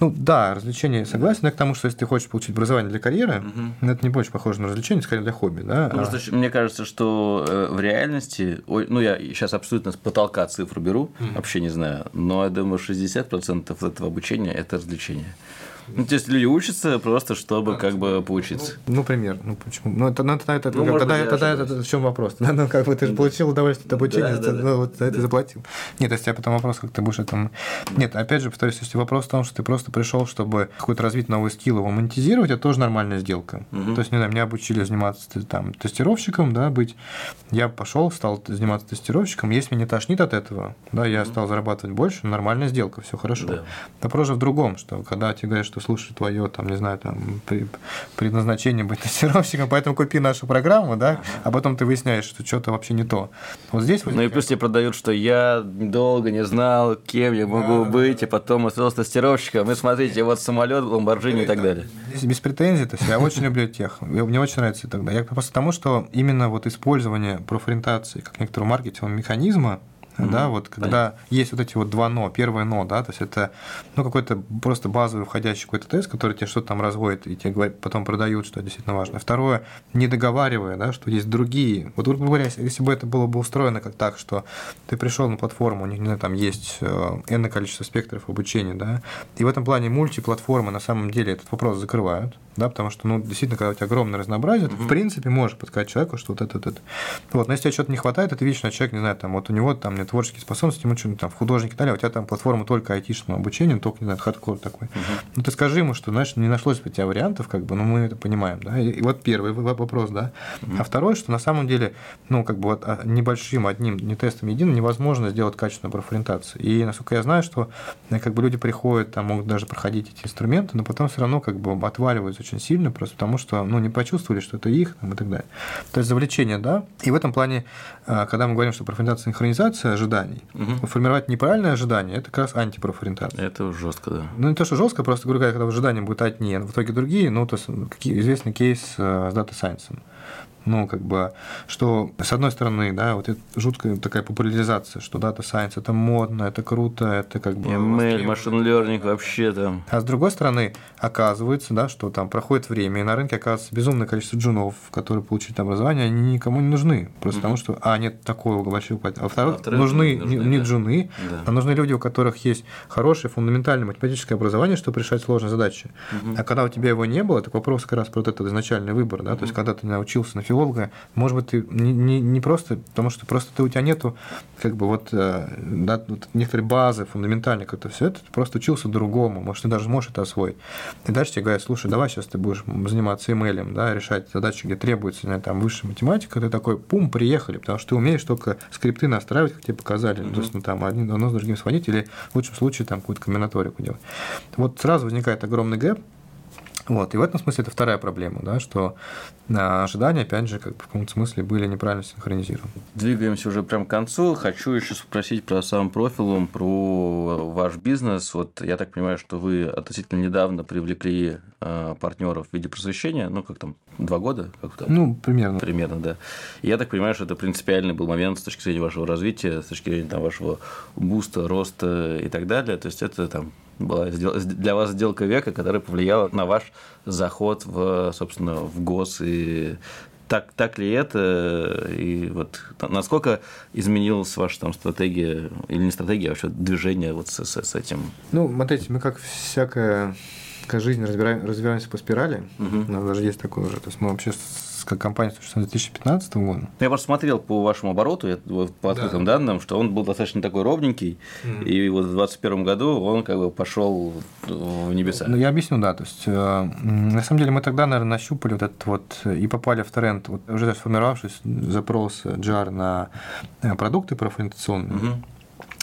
Ну да, развлечения согласен, но к тому, что если ты хочешь получить образование для карьеры, угу. это не больше похоже на развлечение, скорее для хобби, да. Ну, а... мне кажется, что э, в реальности, ну я сейчас абсолютно с потолка цифру беру, угу. вообще не знаю, но я думаю, 60% этого обучения это развлечение. Ну, то есть люди учатся просто, чтобы а, как бы поучиться. Ну, ну пример. Ну, почему? Ну, это, ну, это, это, ну, как, тогда, тогда это, в чем вопрос? Ну, как бы ты же получил удовольствие от обучения, да, да, ну, вот за это заплатил. Нет, если я потом вопрос, как ты будешь это... Нет, опять же, повторюсь, если вопрос в том, что ты просто пришел, чтобы какой-то развить новый скилл, его монетизировать, это тоже нормальная сделка. Угу. То есть, не знаю, меня обучили заниматься там тестировщиком, да, быть. Я пошел, стал заниматься тестировщиком. Если меня не тошнит от этого, да, я стал зарабатывать больше, нормальная сделка, все хорошо. Да. Вопрос же в другом, что когда тебе говорят, что что слушай, твое, там, не знаю, там, предназначение быть тестировщиком, поэтому купи нашу программу, да, а потом ты выясняешь, что что-то вообще не то. Вот здесь возникает... Ну и плюс тебе продают, что я долго не знал, кем я могу да, быть, и потом устроился тестировщиком, и смотрите, вот самолет, Ламборджини и так далее. Без претензий, то есть я очень люблю тех, мне очень нравится тогда. Я просто потому, что именно вот использование профориентации как некоторого маркетингового механизма, Mm-hmm. Да, вот когда Понятно. есть вот эти вот два но, первое но, да, то есть это ну, какой-то просто базовый входящий какой-то тест, который тебе что-то там разводит и тебе говорят, потом продают, что действительно важно. Второе, не договаривая, да, что есть другие. Вот, грубо говоря, если бы это было бы устроено как так, что ты пришел на платформу, у них не знаю, там есть э, n количество спектров обучения, да, и в этом плане мультиплатформы на самом деле этот вопрос закрывают, да, потому что, ну, действительно, когда у тебя огромное разнообразие, mm-hmm. ты, в принципе, можешь подсказать человеку, что вот это, вот это. Вот, но если тебе что-то не хватает, это что человек, не знаю, там, вот у него там нет творческие способности, ему что-нибудь там в художнике и далее, у тебя там платформа только айтишного обучения, только, не знаю, хардкор такой. Mm-hmm. Ну, ты скажи ему, что, знаешь, не нашлось у тебя вариантов, как бы, ну, мы это понимаем, да, и, и вот первый вопрос, да. Mm-hmm. А второй, что на самом деле, ну, как бы вот а, небольшим одним, не тестом единым невозможно сделать качественную профориентацию. И, насколько я знаю, что э, как бы люди приходят, там, могут даже проходить эти инструменты, но потом все равно как бы отваливаются очень сильно, просто потому что ну, не почувствовали, что это их там, и так далее. То есть завлечение, да. И в этом плане, а, когда мы говорим, что профориентация синхронизация ожиданий, угу. формировать неправильное ожидание это как раз антипрофориентация. Это жестко, да. Ну, не то, что жестко, просто говорю, когда ожидания будут одни, а в итоге другие, ну, то есть известный кейс э, с дата сайенсом ну, как бы, что, с одной стороны, да, вот это жуткая такая популяризация, что Data Science – это модно, это круто, это как бы… ML, машин learning вообще там. А с другой стороны, оказывается, да, что там проходит время, и на рынке оказывается безумное количество джунов, которые получили образование, они никому не нужны, просто mm-hmm. потому что, а, нет такого большого а во-вторых, а нужны, нужны не, да. джуны, да. а нужны люди, у которых есть хорошее фундаментальное математическое образование, чтобы решать сложные задачи. Mm-hmm. А когда у тебя его не было, так вопрос как раз про вот этот изначальный выбор, да, mm-hmm. то есть когда ты научился на философии, филолога, может быть, ты не, не, не просто, потому что просто ты, у тебя нету как бы вот, э, да, вот некоторые базы фундаментальные, как-то все это, ты просто учился другому, может, ты даже можешь это освоить. И дальше тебе говорят, слушай, давай сейчас ты будешь заниматься email, да, решать задачи, где требуется знаю, там высшая математика, ты такой, пум, приехали, потому что ты умеешь только скрипты настраивать, как тебе показали, mm-hmm. то есть, ну, там, одно с другим сводить, или в лучшем случае там какую-то комбинаторику делать. Вот сразу возникает огромный гэп, Вот. И в этом смысле это вторая проблема, да, что ожидания, опять же, как бы в каком-то смысле были неправильно синхронизированы. Двигаемся уже прям к концу. Хочу еще спросить про сам профилум, про ваш бизнес. Вот я так понимаю, что вы относительно недавно привлекли э, партнеров в виде просвещения, ну, как там, два года? Как там? Ну, примерно. Примерно, да. И я так понимаю, что это принципиальный был момент с точки зрения вашего развития, с точки зрения там, вашего буста, роста и так далее. То есть это там была для вас сделка века, которая повлияла на ваш заход в, собственно, в ГОС и так, так ли это, и вот насколько изменилась ваша там стратегия, или не стратегия, а вообще движение вот с, с, с этим? Ну, смотрите, мы как всякая как жизнь разбираем, разбираемся по спирали. Угу. У нас даже есть такое уже. То есть мы вообще как компания существует с 2015 года. Я просто смотрел по вашему обороту, по открытым да. данным, что он был достаточно такой ровненький, mm. и вот в 2021 году он как бы пошел в небеса. Ну, я объясню, да. То есть, э, на самом деле, мы тогда, наверное, нащупали вот этот вот и попали в тренд, вот уже сформировавшись запрос JAR на э, продукты профориентационные. Mm-hmm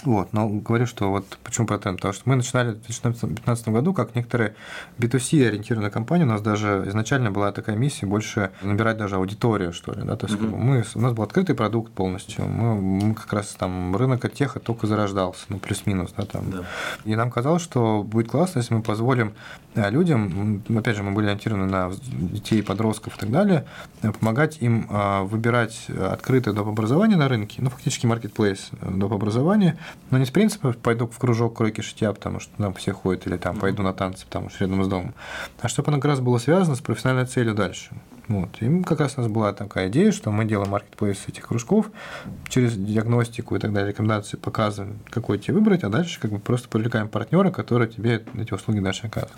вот, но говорю, что вот почему про тренд, потому что мы начинали в 2015 году как некоторые B2C ориентированные компании, у нас даже изначально была такая миссия больше набирать даже аудиторию, что ли, да, то есть mm-hmm. мы, у нас был открытый продукт полностью, мы, мы как раз там рынок от теха только зарождался, ну, плюс-минус, да, там. Да. И нам казалось, что будет классно, если мы позволим э, людям, опять же, мы были ориентированы на детей, подростков и так далее, э, помогать им э, выбирать открытое доп. образование на рынке, ну, фактически маркетплейс доп. образования, но не с принципа пойду в кружок кройки шитья, потому что там все ходят, или там пойду на танцы, потому что рядом с домом, а чтобы оно как раз было связано с профессиональной целью дальше. Вот. И как раз у нас была такая идея, что мы делаем маркетплейс этих кружков, через диагностику и так далее, рекомендации показываем, какой тебе выбрать, а дальше как бы просто привлекаем партнера, который тебе эти услуги дальше оказывает.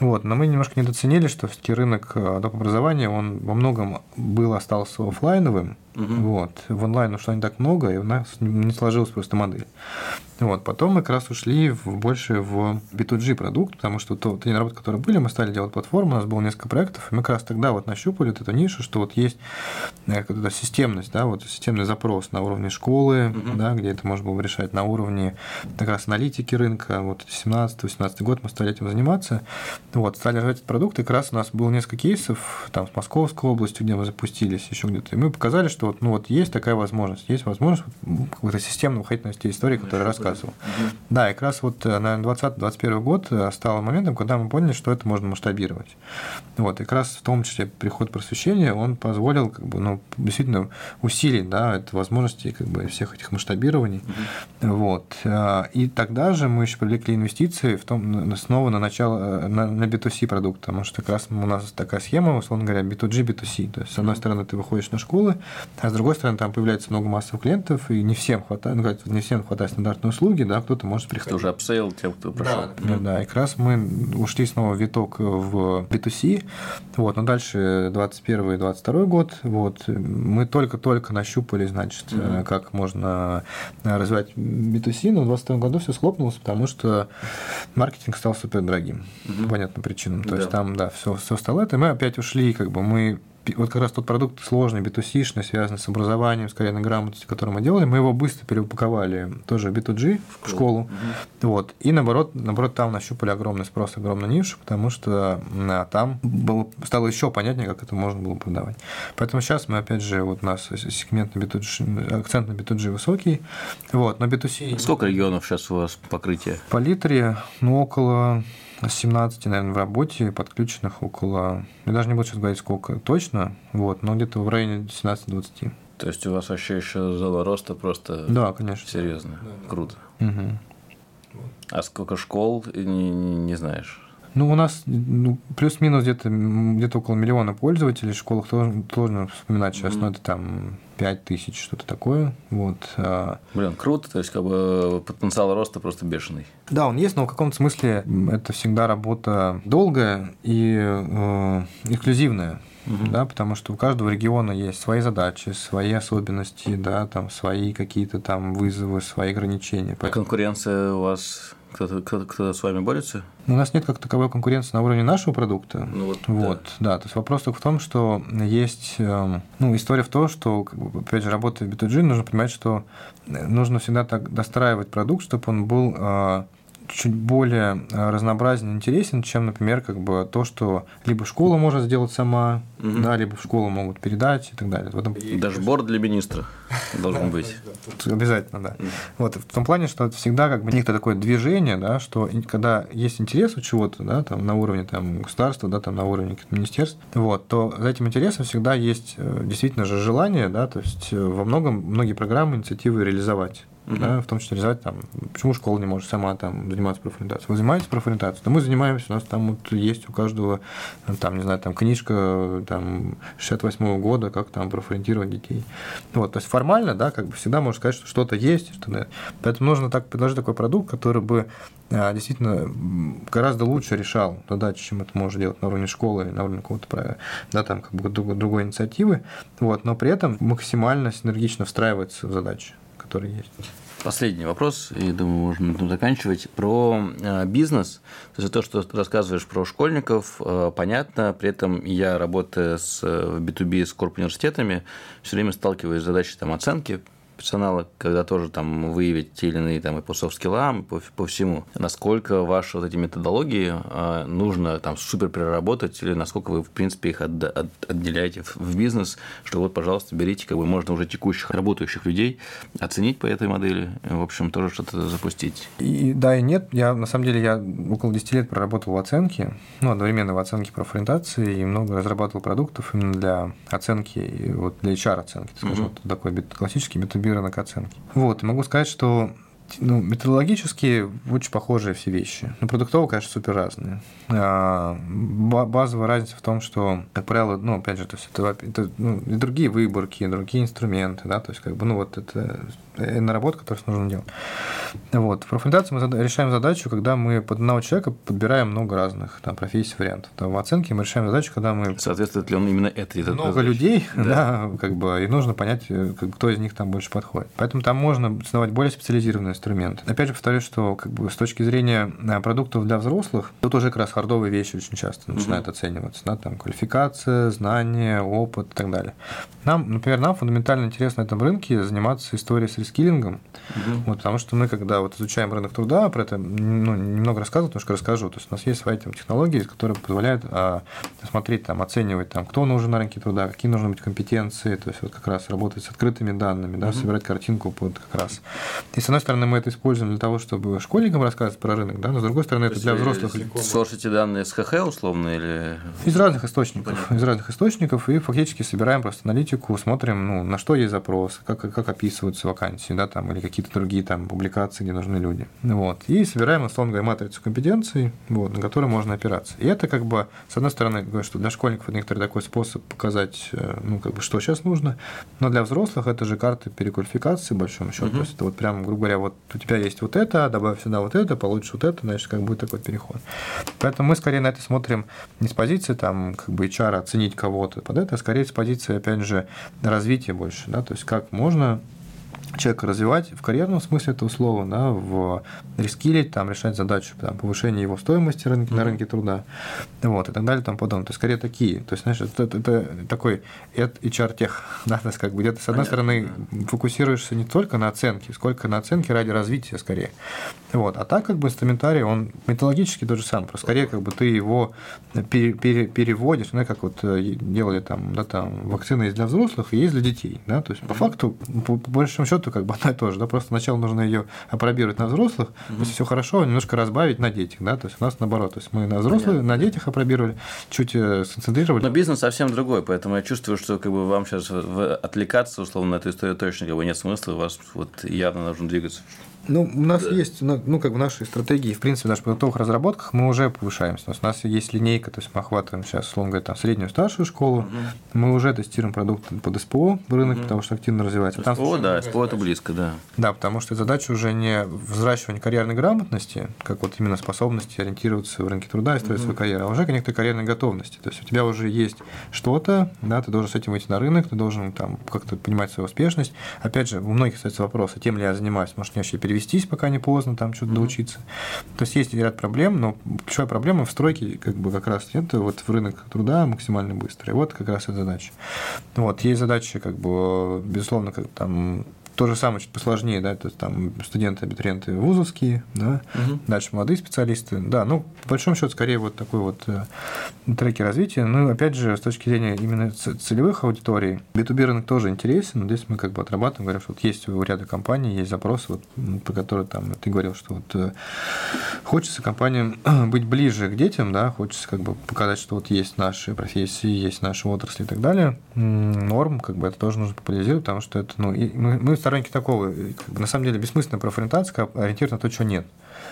Вот. Но мы немножко недооценили, что все-таки рынок э, доп. образования, он во многом был, остался офлайновым, угу. вот. в онлайн ушло не так много, и у нас не сложилась просто модель. Вот. Потом мы как раз ушли в, больше в B2G продукт, потому что то, те наработки, которые были, мы стали делать платформу, у нас было несколько проектов, и мы как раз тогда вот нащупали вот эту нишу, что вот есть э, какая-то системность, да, вот системный запрос на уровне школы, угу. да, где это можно было решать на уровне как раз аналитики рынка, вот 17-18 год мы стали этим заниматься, вот, стали развивать этот продукт, и как раз у нас было несколько кейсов, там, с Московской областью, где мы запустились, еще где-то, и мы показали, что вот, ну, вот есть такая возможность, есть возможность вот, какой-то системно выходить на те истории, которые рассказывают рассказывал. Угу. Да, и как раз вот, э, наверное, 20-21 год э, стал моментом, когда мы поняли, что это можно масштабировать. Вот, и как раз в том числе приход просвещения, он позволил как бы, ну, действительно усилить да, это возможности как бы, всех этих масштабирований. Угу. Вот. Э, и тогда же мы еще привлекли инвестиции в том, снова на начало, на, на B2C продукт, потому что как раз у нас такая схема, условно говоря, B2G, B2C. То есть, с одной стороны, ты выходишь на школы, а с другой стороны, там появляется много массовых клиентов, и не всем хватает, ну, не всем хватает стандартной услуги, да, кто-то может приходить. Это уже upsell тем, кто прошел. Да, например, да, и как раз мы ушли снова в виток в B2C, вот, но дальше 21 и 22 год, вот, мы только-только нащупали, значит, mm-hmm. как можно развивать B2C, но в 22 году все схлопнулось, потому что маркетинг стал супер дорогим, mm-hmm. по понятным причинам, то да. есть там, да, все, все стало это, и мы опять ушли, как бы мы вот как раз тот продукт сложный, B2C-шный, связанный с образованием, с карьерной грамотностью, который мы делали, мы его быстро переупаковали тоже B2G в школу. Угу. Вот. И наоборот, наоборот, там нащупали огромный спрос, огромную нишу, потому что а, там было, стало еще понятнее, как это можно было продавать. Поэтому сейчас мы, опять же, вот у нас сегмент на B2G, акцент на B2G высокий. Вот, на B2C... Сколько регионов сейчас у вас покрытие? По литре, ну, около 17, наверное, в работе, подключенных около, я даже не буду сейчас говорить сколько точно, вот, но где-то в районе 17-20. То есть у вас вообще еще зала роста просто да, конечно. серьезно, да, круто. Угу. А сколько школ, не, не, знаешь? Ну, у нас ну, плюс-минус где-то где около миллиона пользователей. В школах тоже сложно вспоминать сейчас, mm-hmm. но это там 5 тысяч, что-то такое. Вот. А Блин, круто, то есть как бы потенциал роста просто бешеный. Да, он есть, но в каком-то смысле это всегда работа долгая и э, эксклюзивная. Угу. Да, потому что у каждого региона есть свои задачи, свои особенности, да, там свои какие-то там вызовы, свои ограничения. А конкуренция у вас кто-то, кто, кто с вами борется? У нас нет как таковой конкуренции на уровне нашего продукта. Ну, вот, вот да. да. То есть вопрос только в том, что есть эм, ну, история в том, что, опять же, работая в B2G, нужно понимать, что нужно всегда так достраивать продукт, чтобы он был э, чуть более разнообразен, интересен, чем, например, как бы то, что либо школа может сделать сама, угу. да, либо в школу могут передать и так далее. В этом... Дашборд для министра должен быть. Обязательно, да. Вот в том плане, что это всегда как бы некое такое движение, да, что когда есть интерес у чего-то, да, там на уровне там государства, да, там на уровне министерств, вот, то за этим интересом всегда есть э, действительно же желание, да, то есть э, во многом многие программы, инициативы реализовать угу. да, в том числе реализовать там, почему школа не может сама там заниматься профориентацией. Вы занимаетесь профориентацией? Да мы занимаемся, у нас там вот есть у каждого, там, не знаю, там книжка там 68 -го года, как там профориентировать детей. Вот, то есть формально, да, как бы всегда можно сказать, что что-то есть, что да. Поэтому нужно так предложить такой продукт, который бы а, действительно гораздо лучше решал задачи, чем это может делать на уровне школы, на уровне какого-то да, там, как бы другой инициативы, вот, но при этом максимально синергично встраивается в задачи которые есть. Последний вопрос, и думаю, можно заканчивать. Про э, бизнес. То есть то, что рассказываешь про школьников, э, понятно. При этом я, работая с B2B с корп-университетами, все время сталкиваюсь с задачей там, оценки персонала, когда тоже там выявить те или иные там и по софт-скиллам, по, по всему. Насколько ваши вот эти методологии э, нужно там супер переработать или насколько вы, в принципе, их от, от, отделяете в, в бизнес, что вот, пожалуйста, берите, как бы можно уже текущих работающих людей оценить по этой модели, в общем, тоже что-то запустить. И, да, и нет. Я, на самом деле, я около 10 лет проработал в оценке, ну, одновременно в оценке профориентации и много разрабатывал продуктов именно для оценки, вот для HR-оценки, скажем, mm-hmm. вот такой классический B2B рынок оценки. Вот, могу сказать, что ну, методологически очень похожие все вещи. Но продуктово, конечно, супер разные. А, базовая разница в том, что, как правило, ну, опять же, то есть это, это ну, и другие выборки, и другие инструменты, да, то есть, как бы, ну, вот это наработка, которую нужно делать. Вот. В профориентации мы решаем задачу, когда мы под одного человека подбираем много разных там, профессий, вариантов. Там, в оценке мы решаем задачу, когда мы... Соответствует ли он именно этой Много задачи? людей, да. да, как бы, и нужно понять, э, как, кто из них там больше подходит. Поэтому там можно создавать более специализированные инструменты. Опять же, повторюсь, что как бы, с точки зрения э, продуктов для взрослых, тут уже как раз хардовые вещи очень часто начинают угу. оцениваться. Да, там, квалификация, знания, опыт и так далее. Нам, например, нам фундаментально интересно на этом рынке заниматься историей с рескиллингом, угу. вот, потому что мы, когда вот изучаем рынок труда, про это ну, немного рассказываю, немножко расскажу. То есть у нас есть свои там, технологии, которые позволяют а, смотреть, там, оценивать, там, кто нужен на рынке труда, какие нужны быть компетенции, то есть вот как раз работать с открытыми данными, да, угу. собирать картинку под как раз. И с одной стороны мы это используем для того, чтобы школьникам рассказывать про рынок, да, но с другой стороны это для взрослых. Слушайте данные с ХХ условно или? Из разных источников, Понятно. из разных источников и фактически собираем просто аналитику, смотрим, ну, на что есть запрос, как, как описываются вакансии, да, там, или какие-то другие там публикации, где нужны люди. Вот. И собираем, условно говоря, матрицу компетенций, вот, на которую можно опираться. И это как бы, с одной стороны, говорю, что для школьников это некоторый такой способ показать, э, ну, как бы, что сейчас нужно, но для взрослых это же карты переквалификации, большому счету. Угу. То есть это вот прям, грубо говоря, вот у тебя есть вот это, добавь сюда вот это, получишь вот это, значит, как будет такой переход. Поэтому мы скорее на это смотрим не с позиции там, как бы HR оценить кого-то под это, а скорее с позиции, опять же, развития больше, да, то есть как можно человека развивать в карьерном смысле этого слова, да, в рескилить, там, решать задачу там, повышения его стоимости рынке, mm-hmm. на рынке труда, вот, и так далее, тому подобное. То есть, скорее такие. То есть, знаешь, это, это, это такой HR-тех, да, то есть, как бы где-то, с одной Понятно, стороны, фокусируешься не только на оценке, сколько на оценке ради развития, скорее. Вот, а так, как бы, инструментарий, он методологически тот же самый, просто скорее, как бы, ты его пере, пере, переводишь, ну, как вот э, делали там, да, там, вакцины есть для взрослых и есть для детей, да, то есть, по факту, по, по большому счету, счету как бы одно и то же, да, просто сначала нужно ее опробировать на взрослых, mm-hmm. если все хорошо, немножко разбавить на детях, да, то есть у нас наоборот, то есть мы на взрослых, Понятно. на детях опробировали, чуть э, сконцентрировали. Но бизнес совсем другой, поэтому я чувствую, что как бы вам сейчас отвлекаться условно на эту историю точно как бы нет смысла, у вас вот явно нужно двигаться ну, у нас да. есть, ну, ну, как в нашей стратегии, в принципе, в наших продуктовых разработках мы уже повышаемся. У нас есть линейка, то есть мы охватываем сейчас, условно говоря, там, среднюю, старшую школу. Угу. Мы уже тестируем продукты под СПО в рынок, угу. потому что активно развивается. СПО, там, да, СПО это близко, да. Да, потому что задача уже не взращивание карьерной грамотности, как вот именно способности ориентироваться в рынке труда и строить угу. свою карьеру, а уже некоторой карьерной готовности. То есть у тебя уже есть что-то, да, ты должен с этим выйти на рынок, ты должен там как-то понимать свою успешность. Опять же, у многих остается вопрос, а тем ли я занимаюсь, может, мне вообще перевестись, пока не поздно там что-то mm-hmm. доучиться. То есть есть ряд проблем, но ключевая проблема в стройке как бы как раз нет, вот в рынок труда максимально быстро. И вот как раз эта задача. Вот, есть задача, как бы, безусловно, как там то же самое, чуть посложнее, да, то есть там студенты, абитуриенты вузовские, да, угу. дальше молодые специалисты, да, ну, по большому счету, скорее вот такой вот э, треки развития, ну, опять же, с точки зрения именно целевых аудиторий, B2B рынок тоже интересен, здесь мы как бы отрабатываем, говорим, что вот есть у ряда компаний, есть запросы, вот, по которым там, ты говорил, что вот э, хочется компаниям быть ближе к детям, да, хочется как бы показать, что вот есть наши профессии, есть наши отрасли и так далее, норм, как бы это тоже нужно популяризировать, потому что это, ну, мы, мы сторонники такого, бы, на самом деле, бессмысленная профориентация, ориентирована на то, чего нет.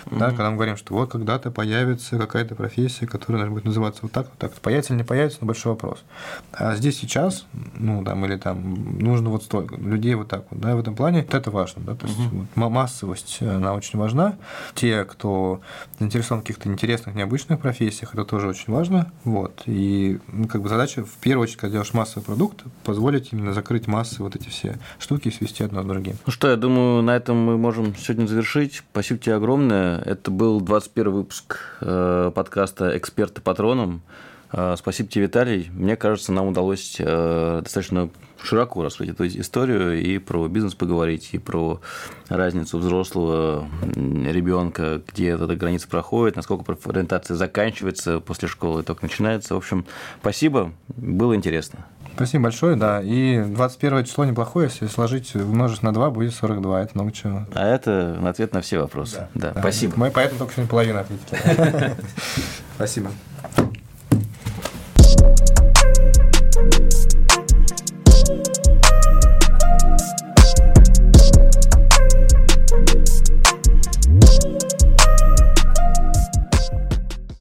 Mm-hmm. Да, когда мы говорим, что вот когда-то появится какая-то профессия, которая должна будет называться вот так, вот так. Появится или не появится, но большой вопрос. А здесь сейчас, ну, там, или там, нужно вот столько людей вот так вот, да, в этом плане, вот это важно, да, то есть mm-hmm. вот, массовость, э, она очень важна. Те, кто заинтересован в каких-то интересных, необычных профессиях, это тоже очень важно, вот. И, ну, как бы задача, в первую очередь, когда делаешь массовый продукт, позволить именно закрыть массы вот эти все штуки и свести одно с другим. Ну что, я думаю, на этом мы можем сегодня завершить. Спасибо тебе огромное. Это был 21 выпуск э, подкаста «Эксперты патроном». Э, спасибо тебе, Виталий. Мне кажется, нам удалось э, достаточно широко раскрыть эту историю и про бизнес поговорить, и про разницу взрослого ребенка, где эта граница проходит, насколько профориентация заканчивается после школы и только начинается. В общем, спасибо, было интересно. Спасибо большое, да. И 21 число неплохое, если сложить, умножить на 2, будет 42. Это много чего. А это ответ на все вопросы. Да, да. да. спасибо. Мы поэтому только сегодня половину ответили. Спасибо.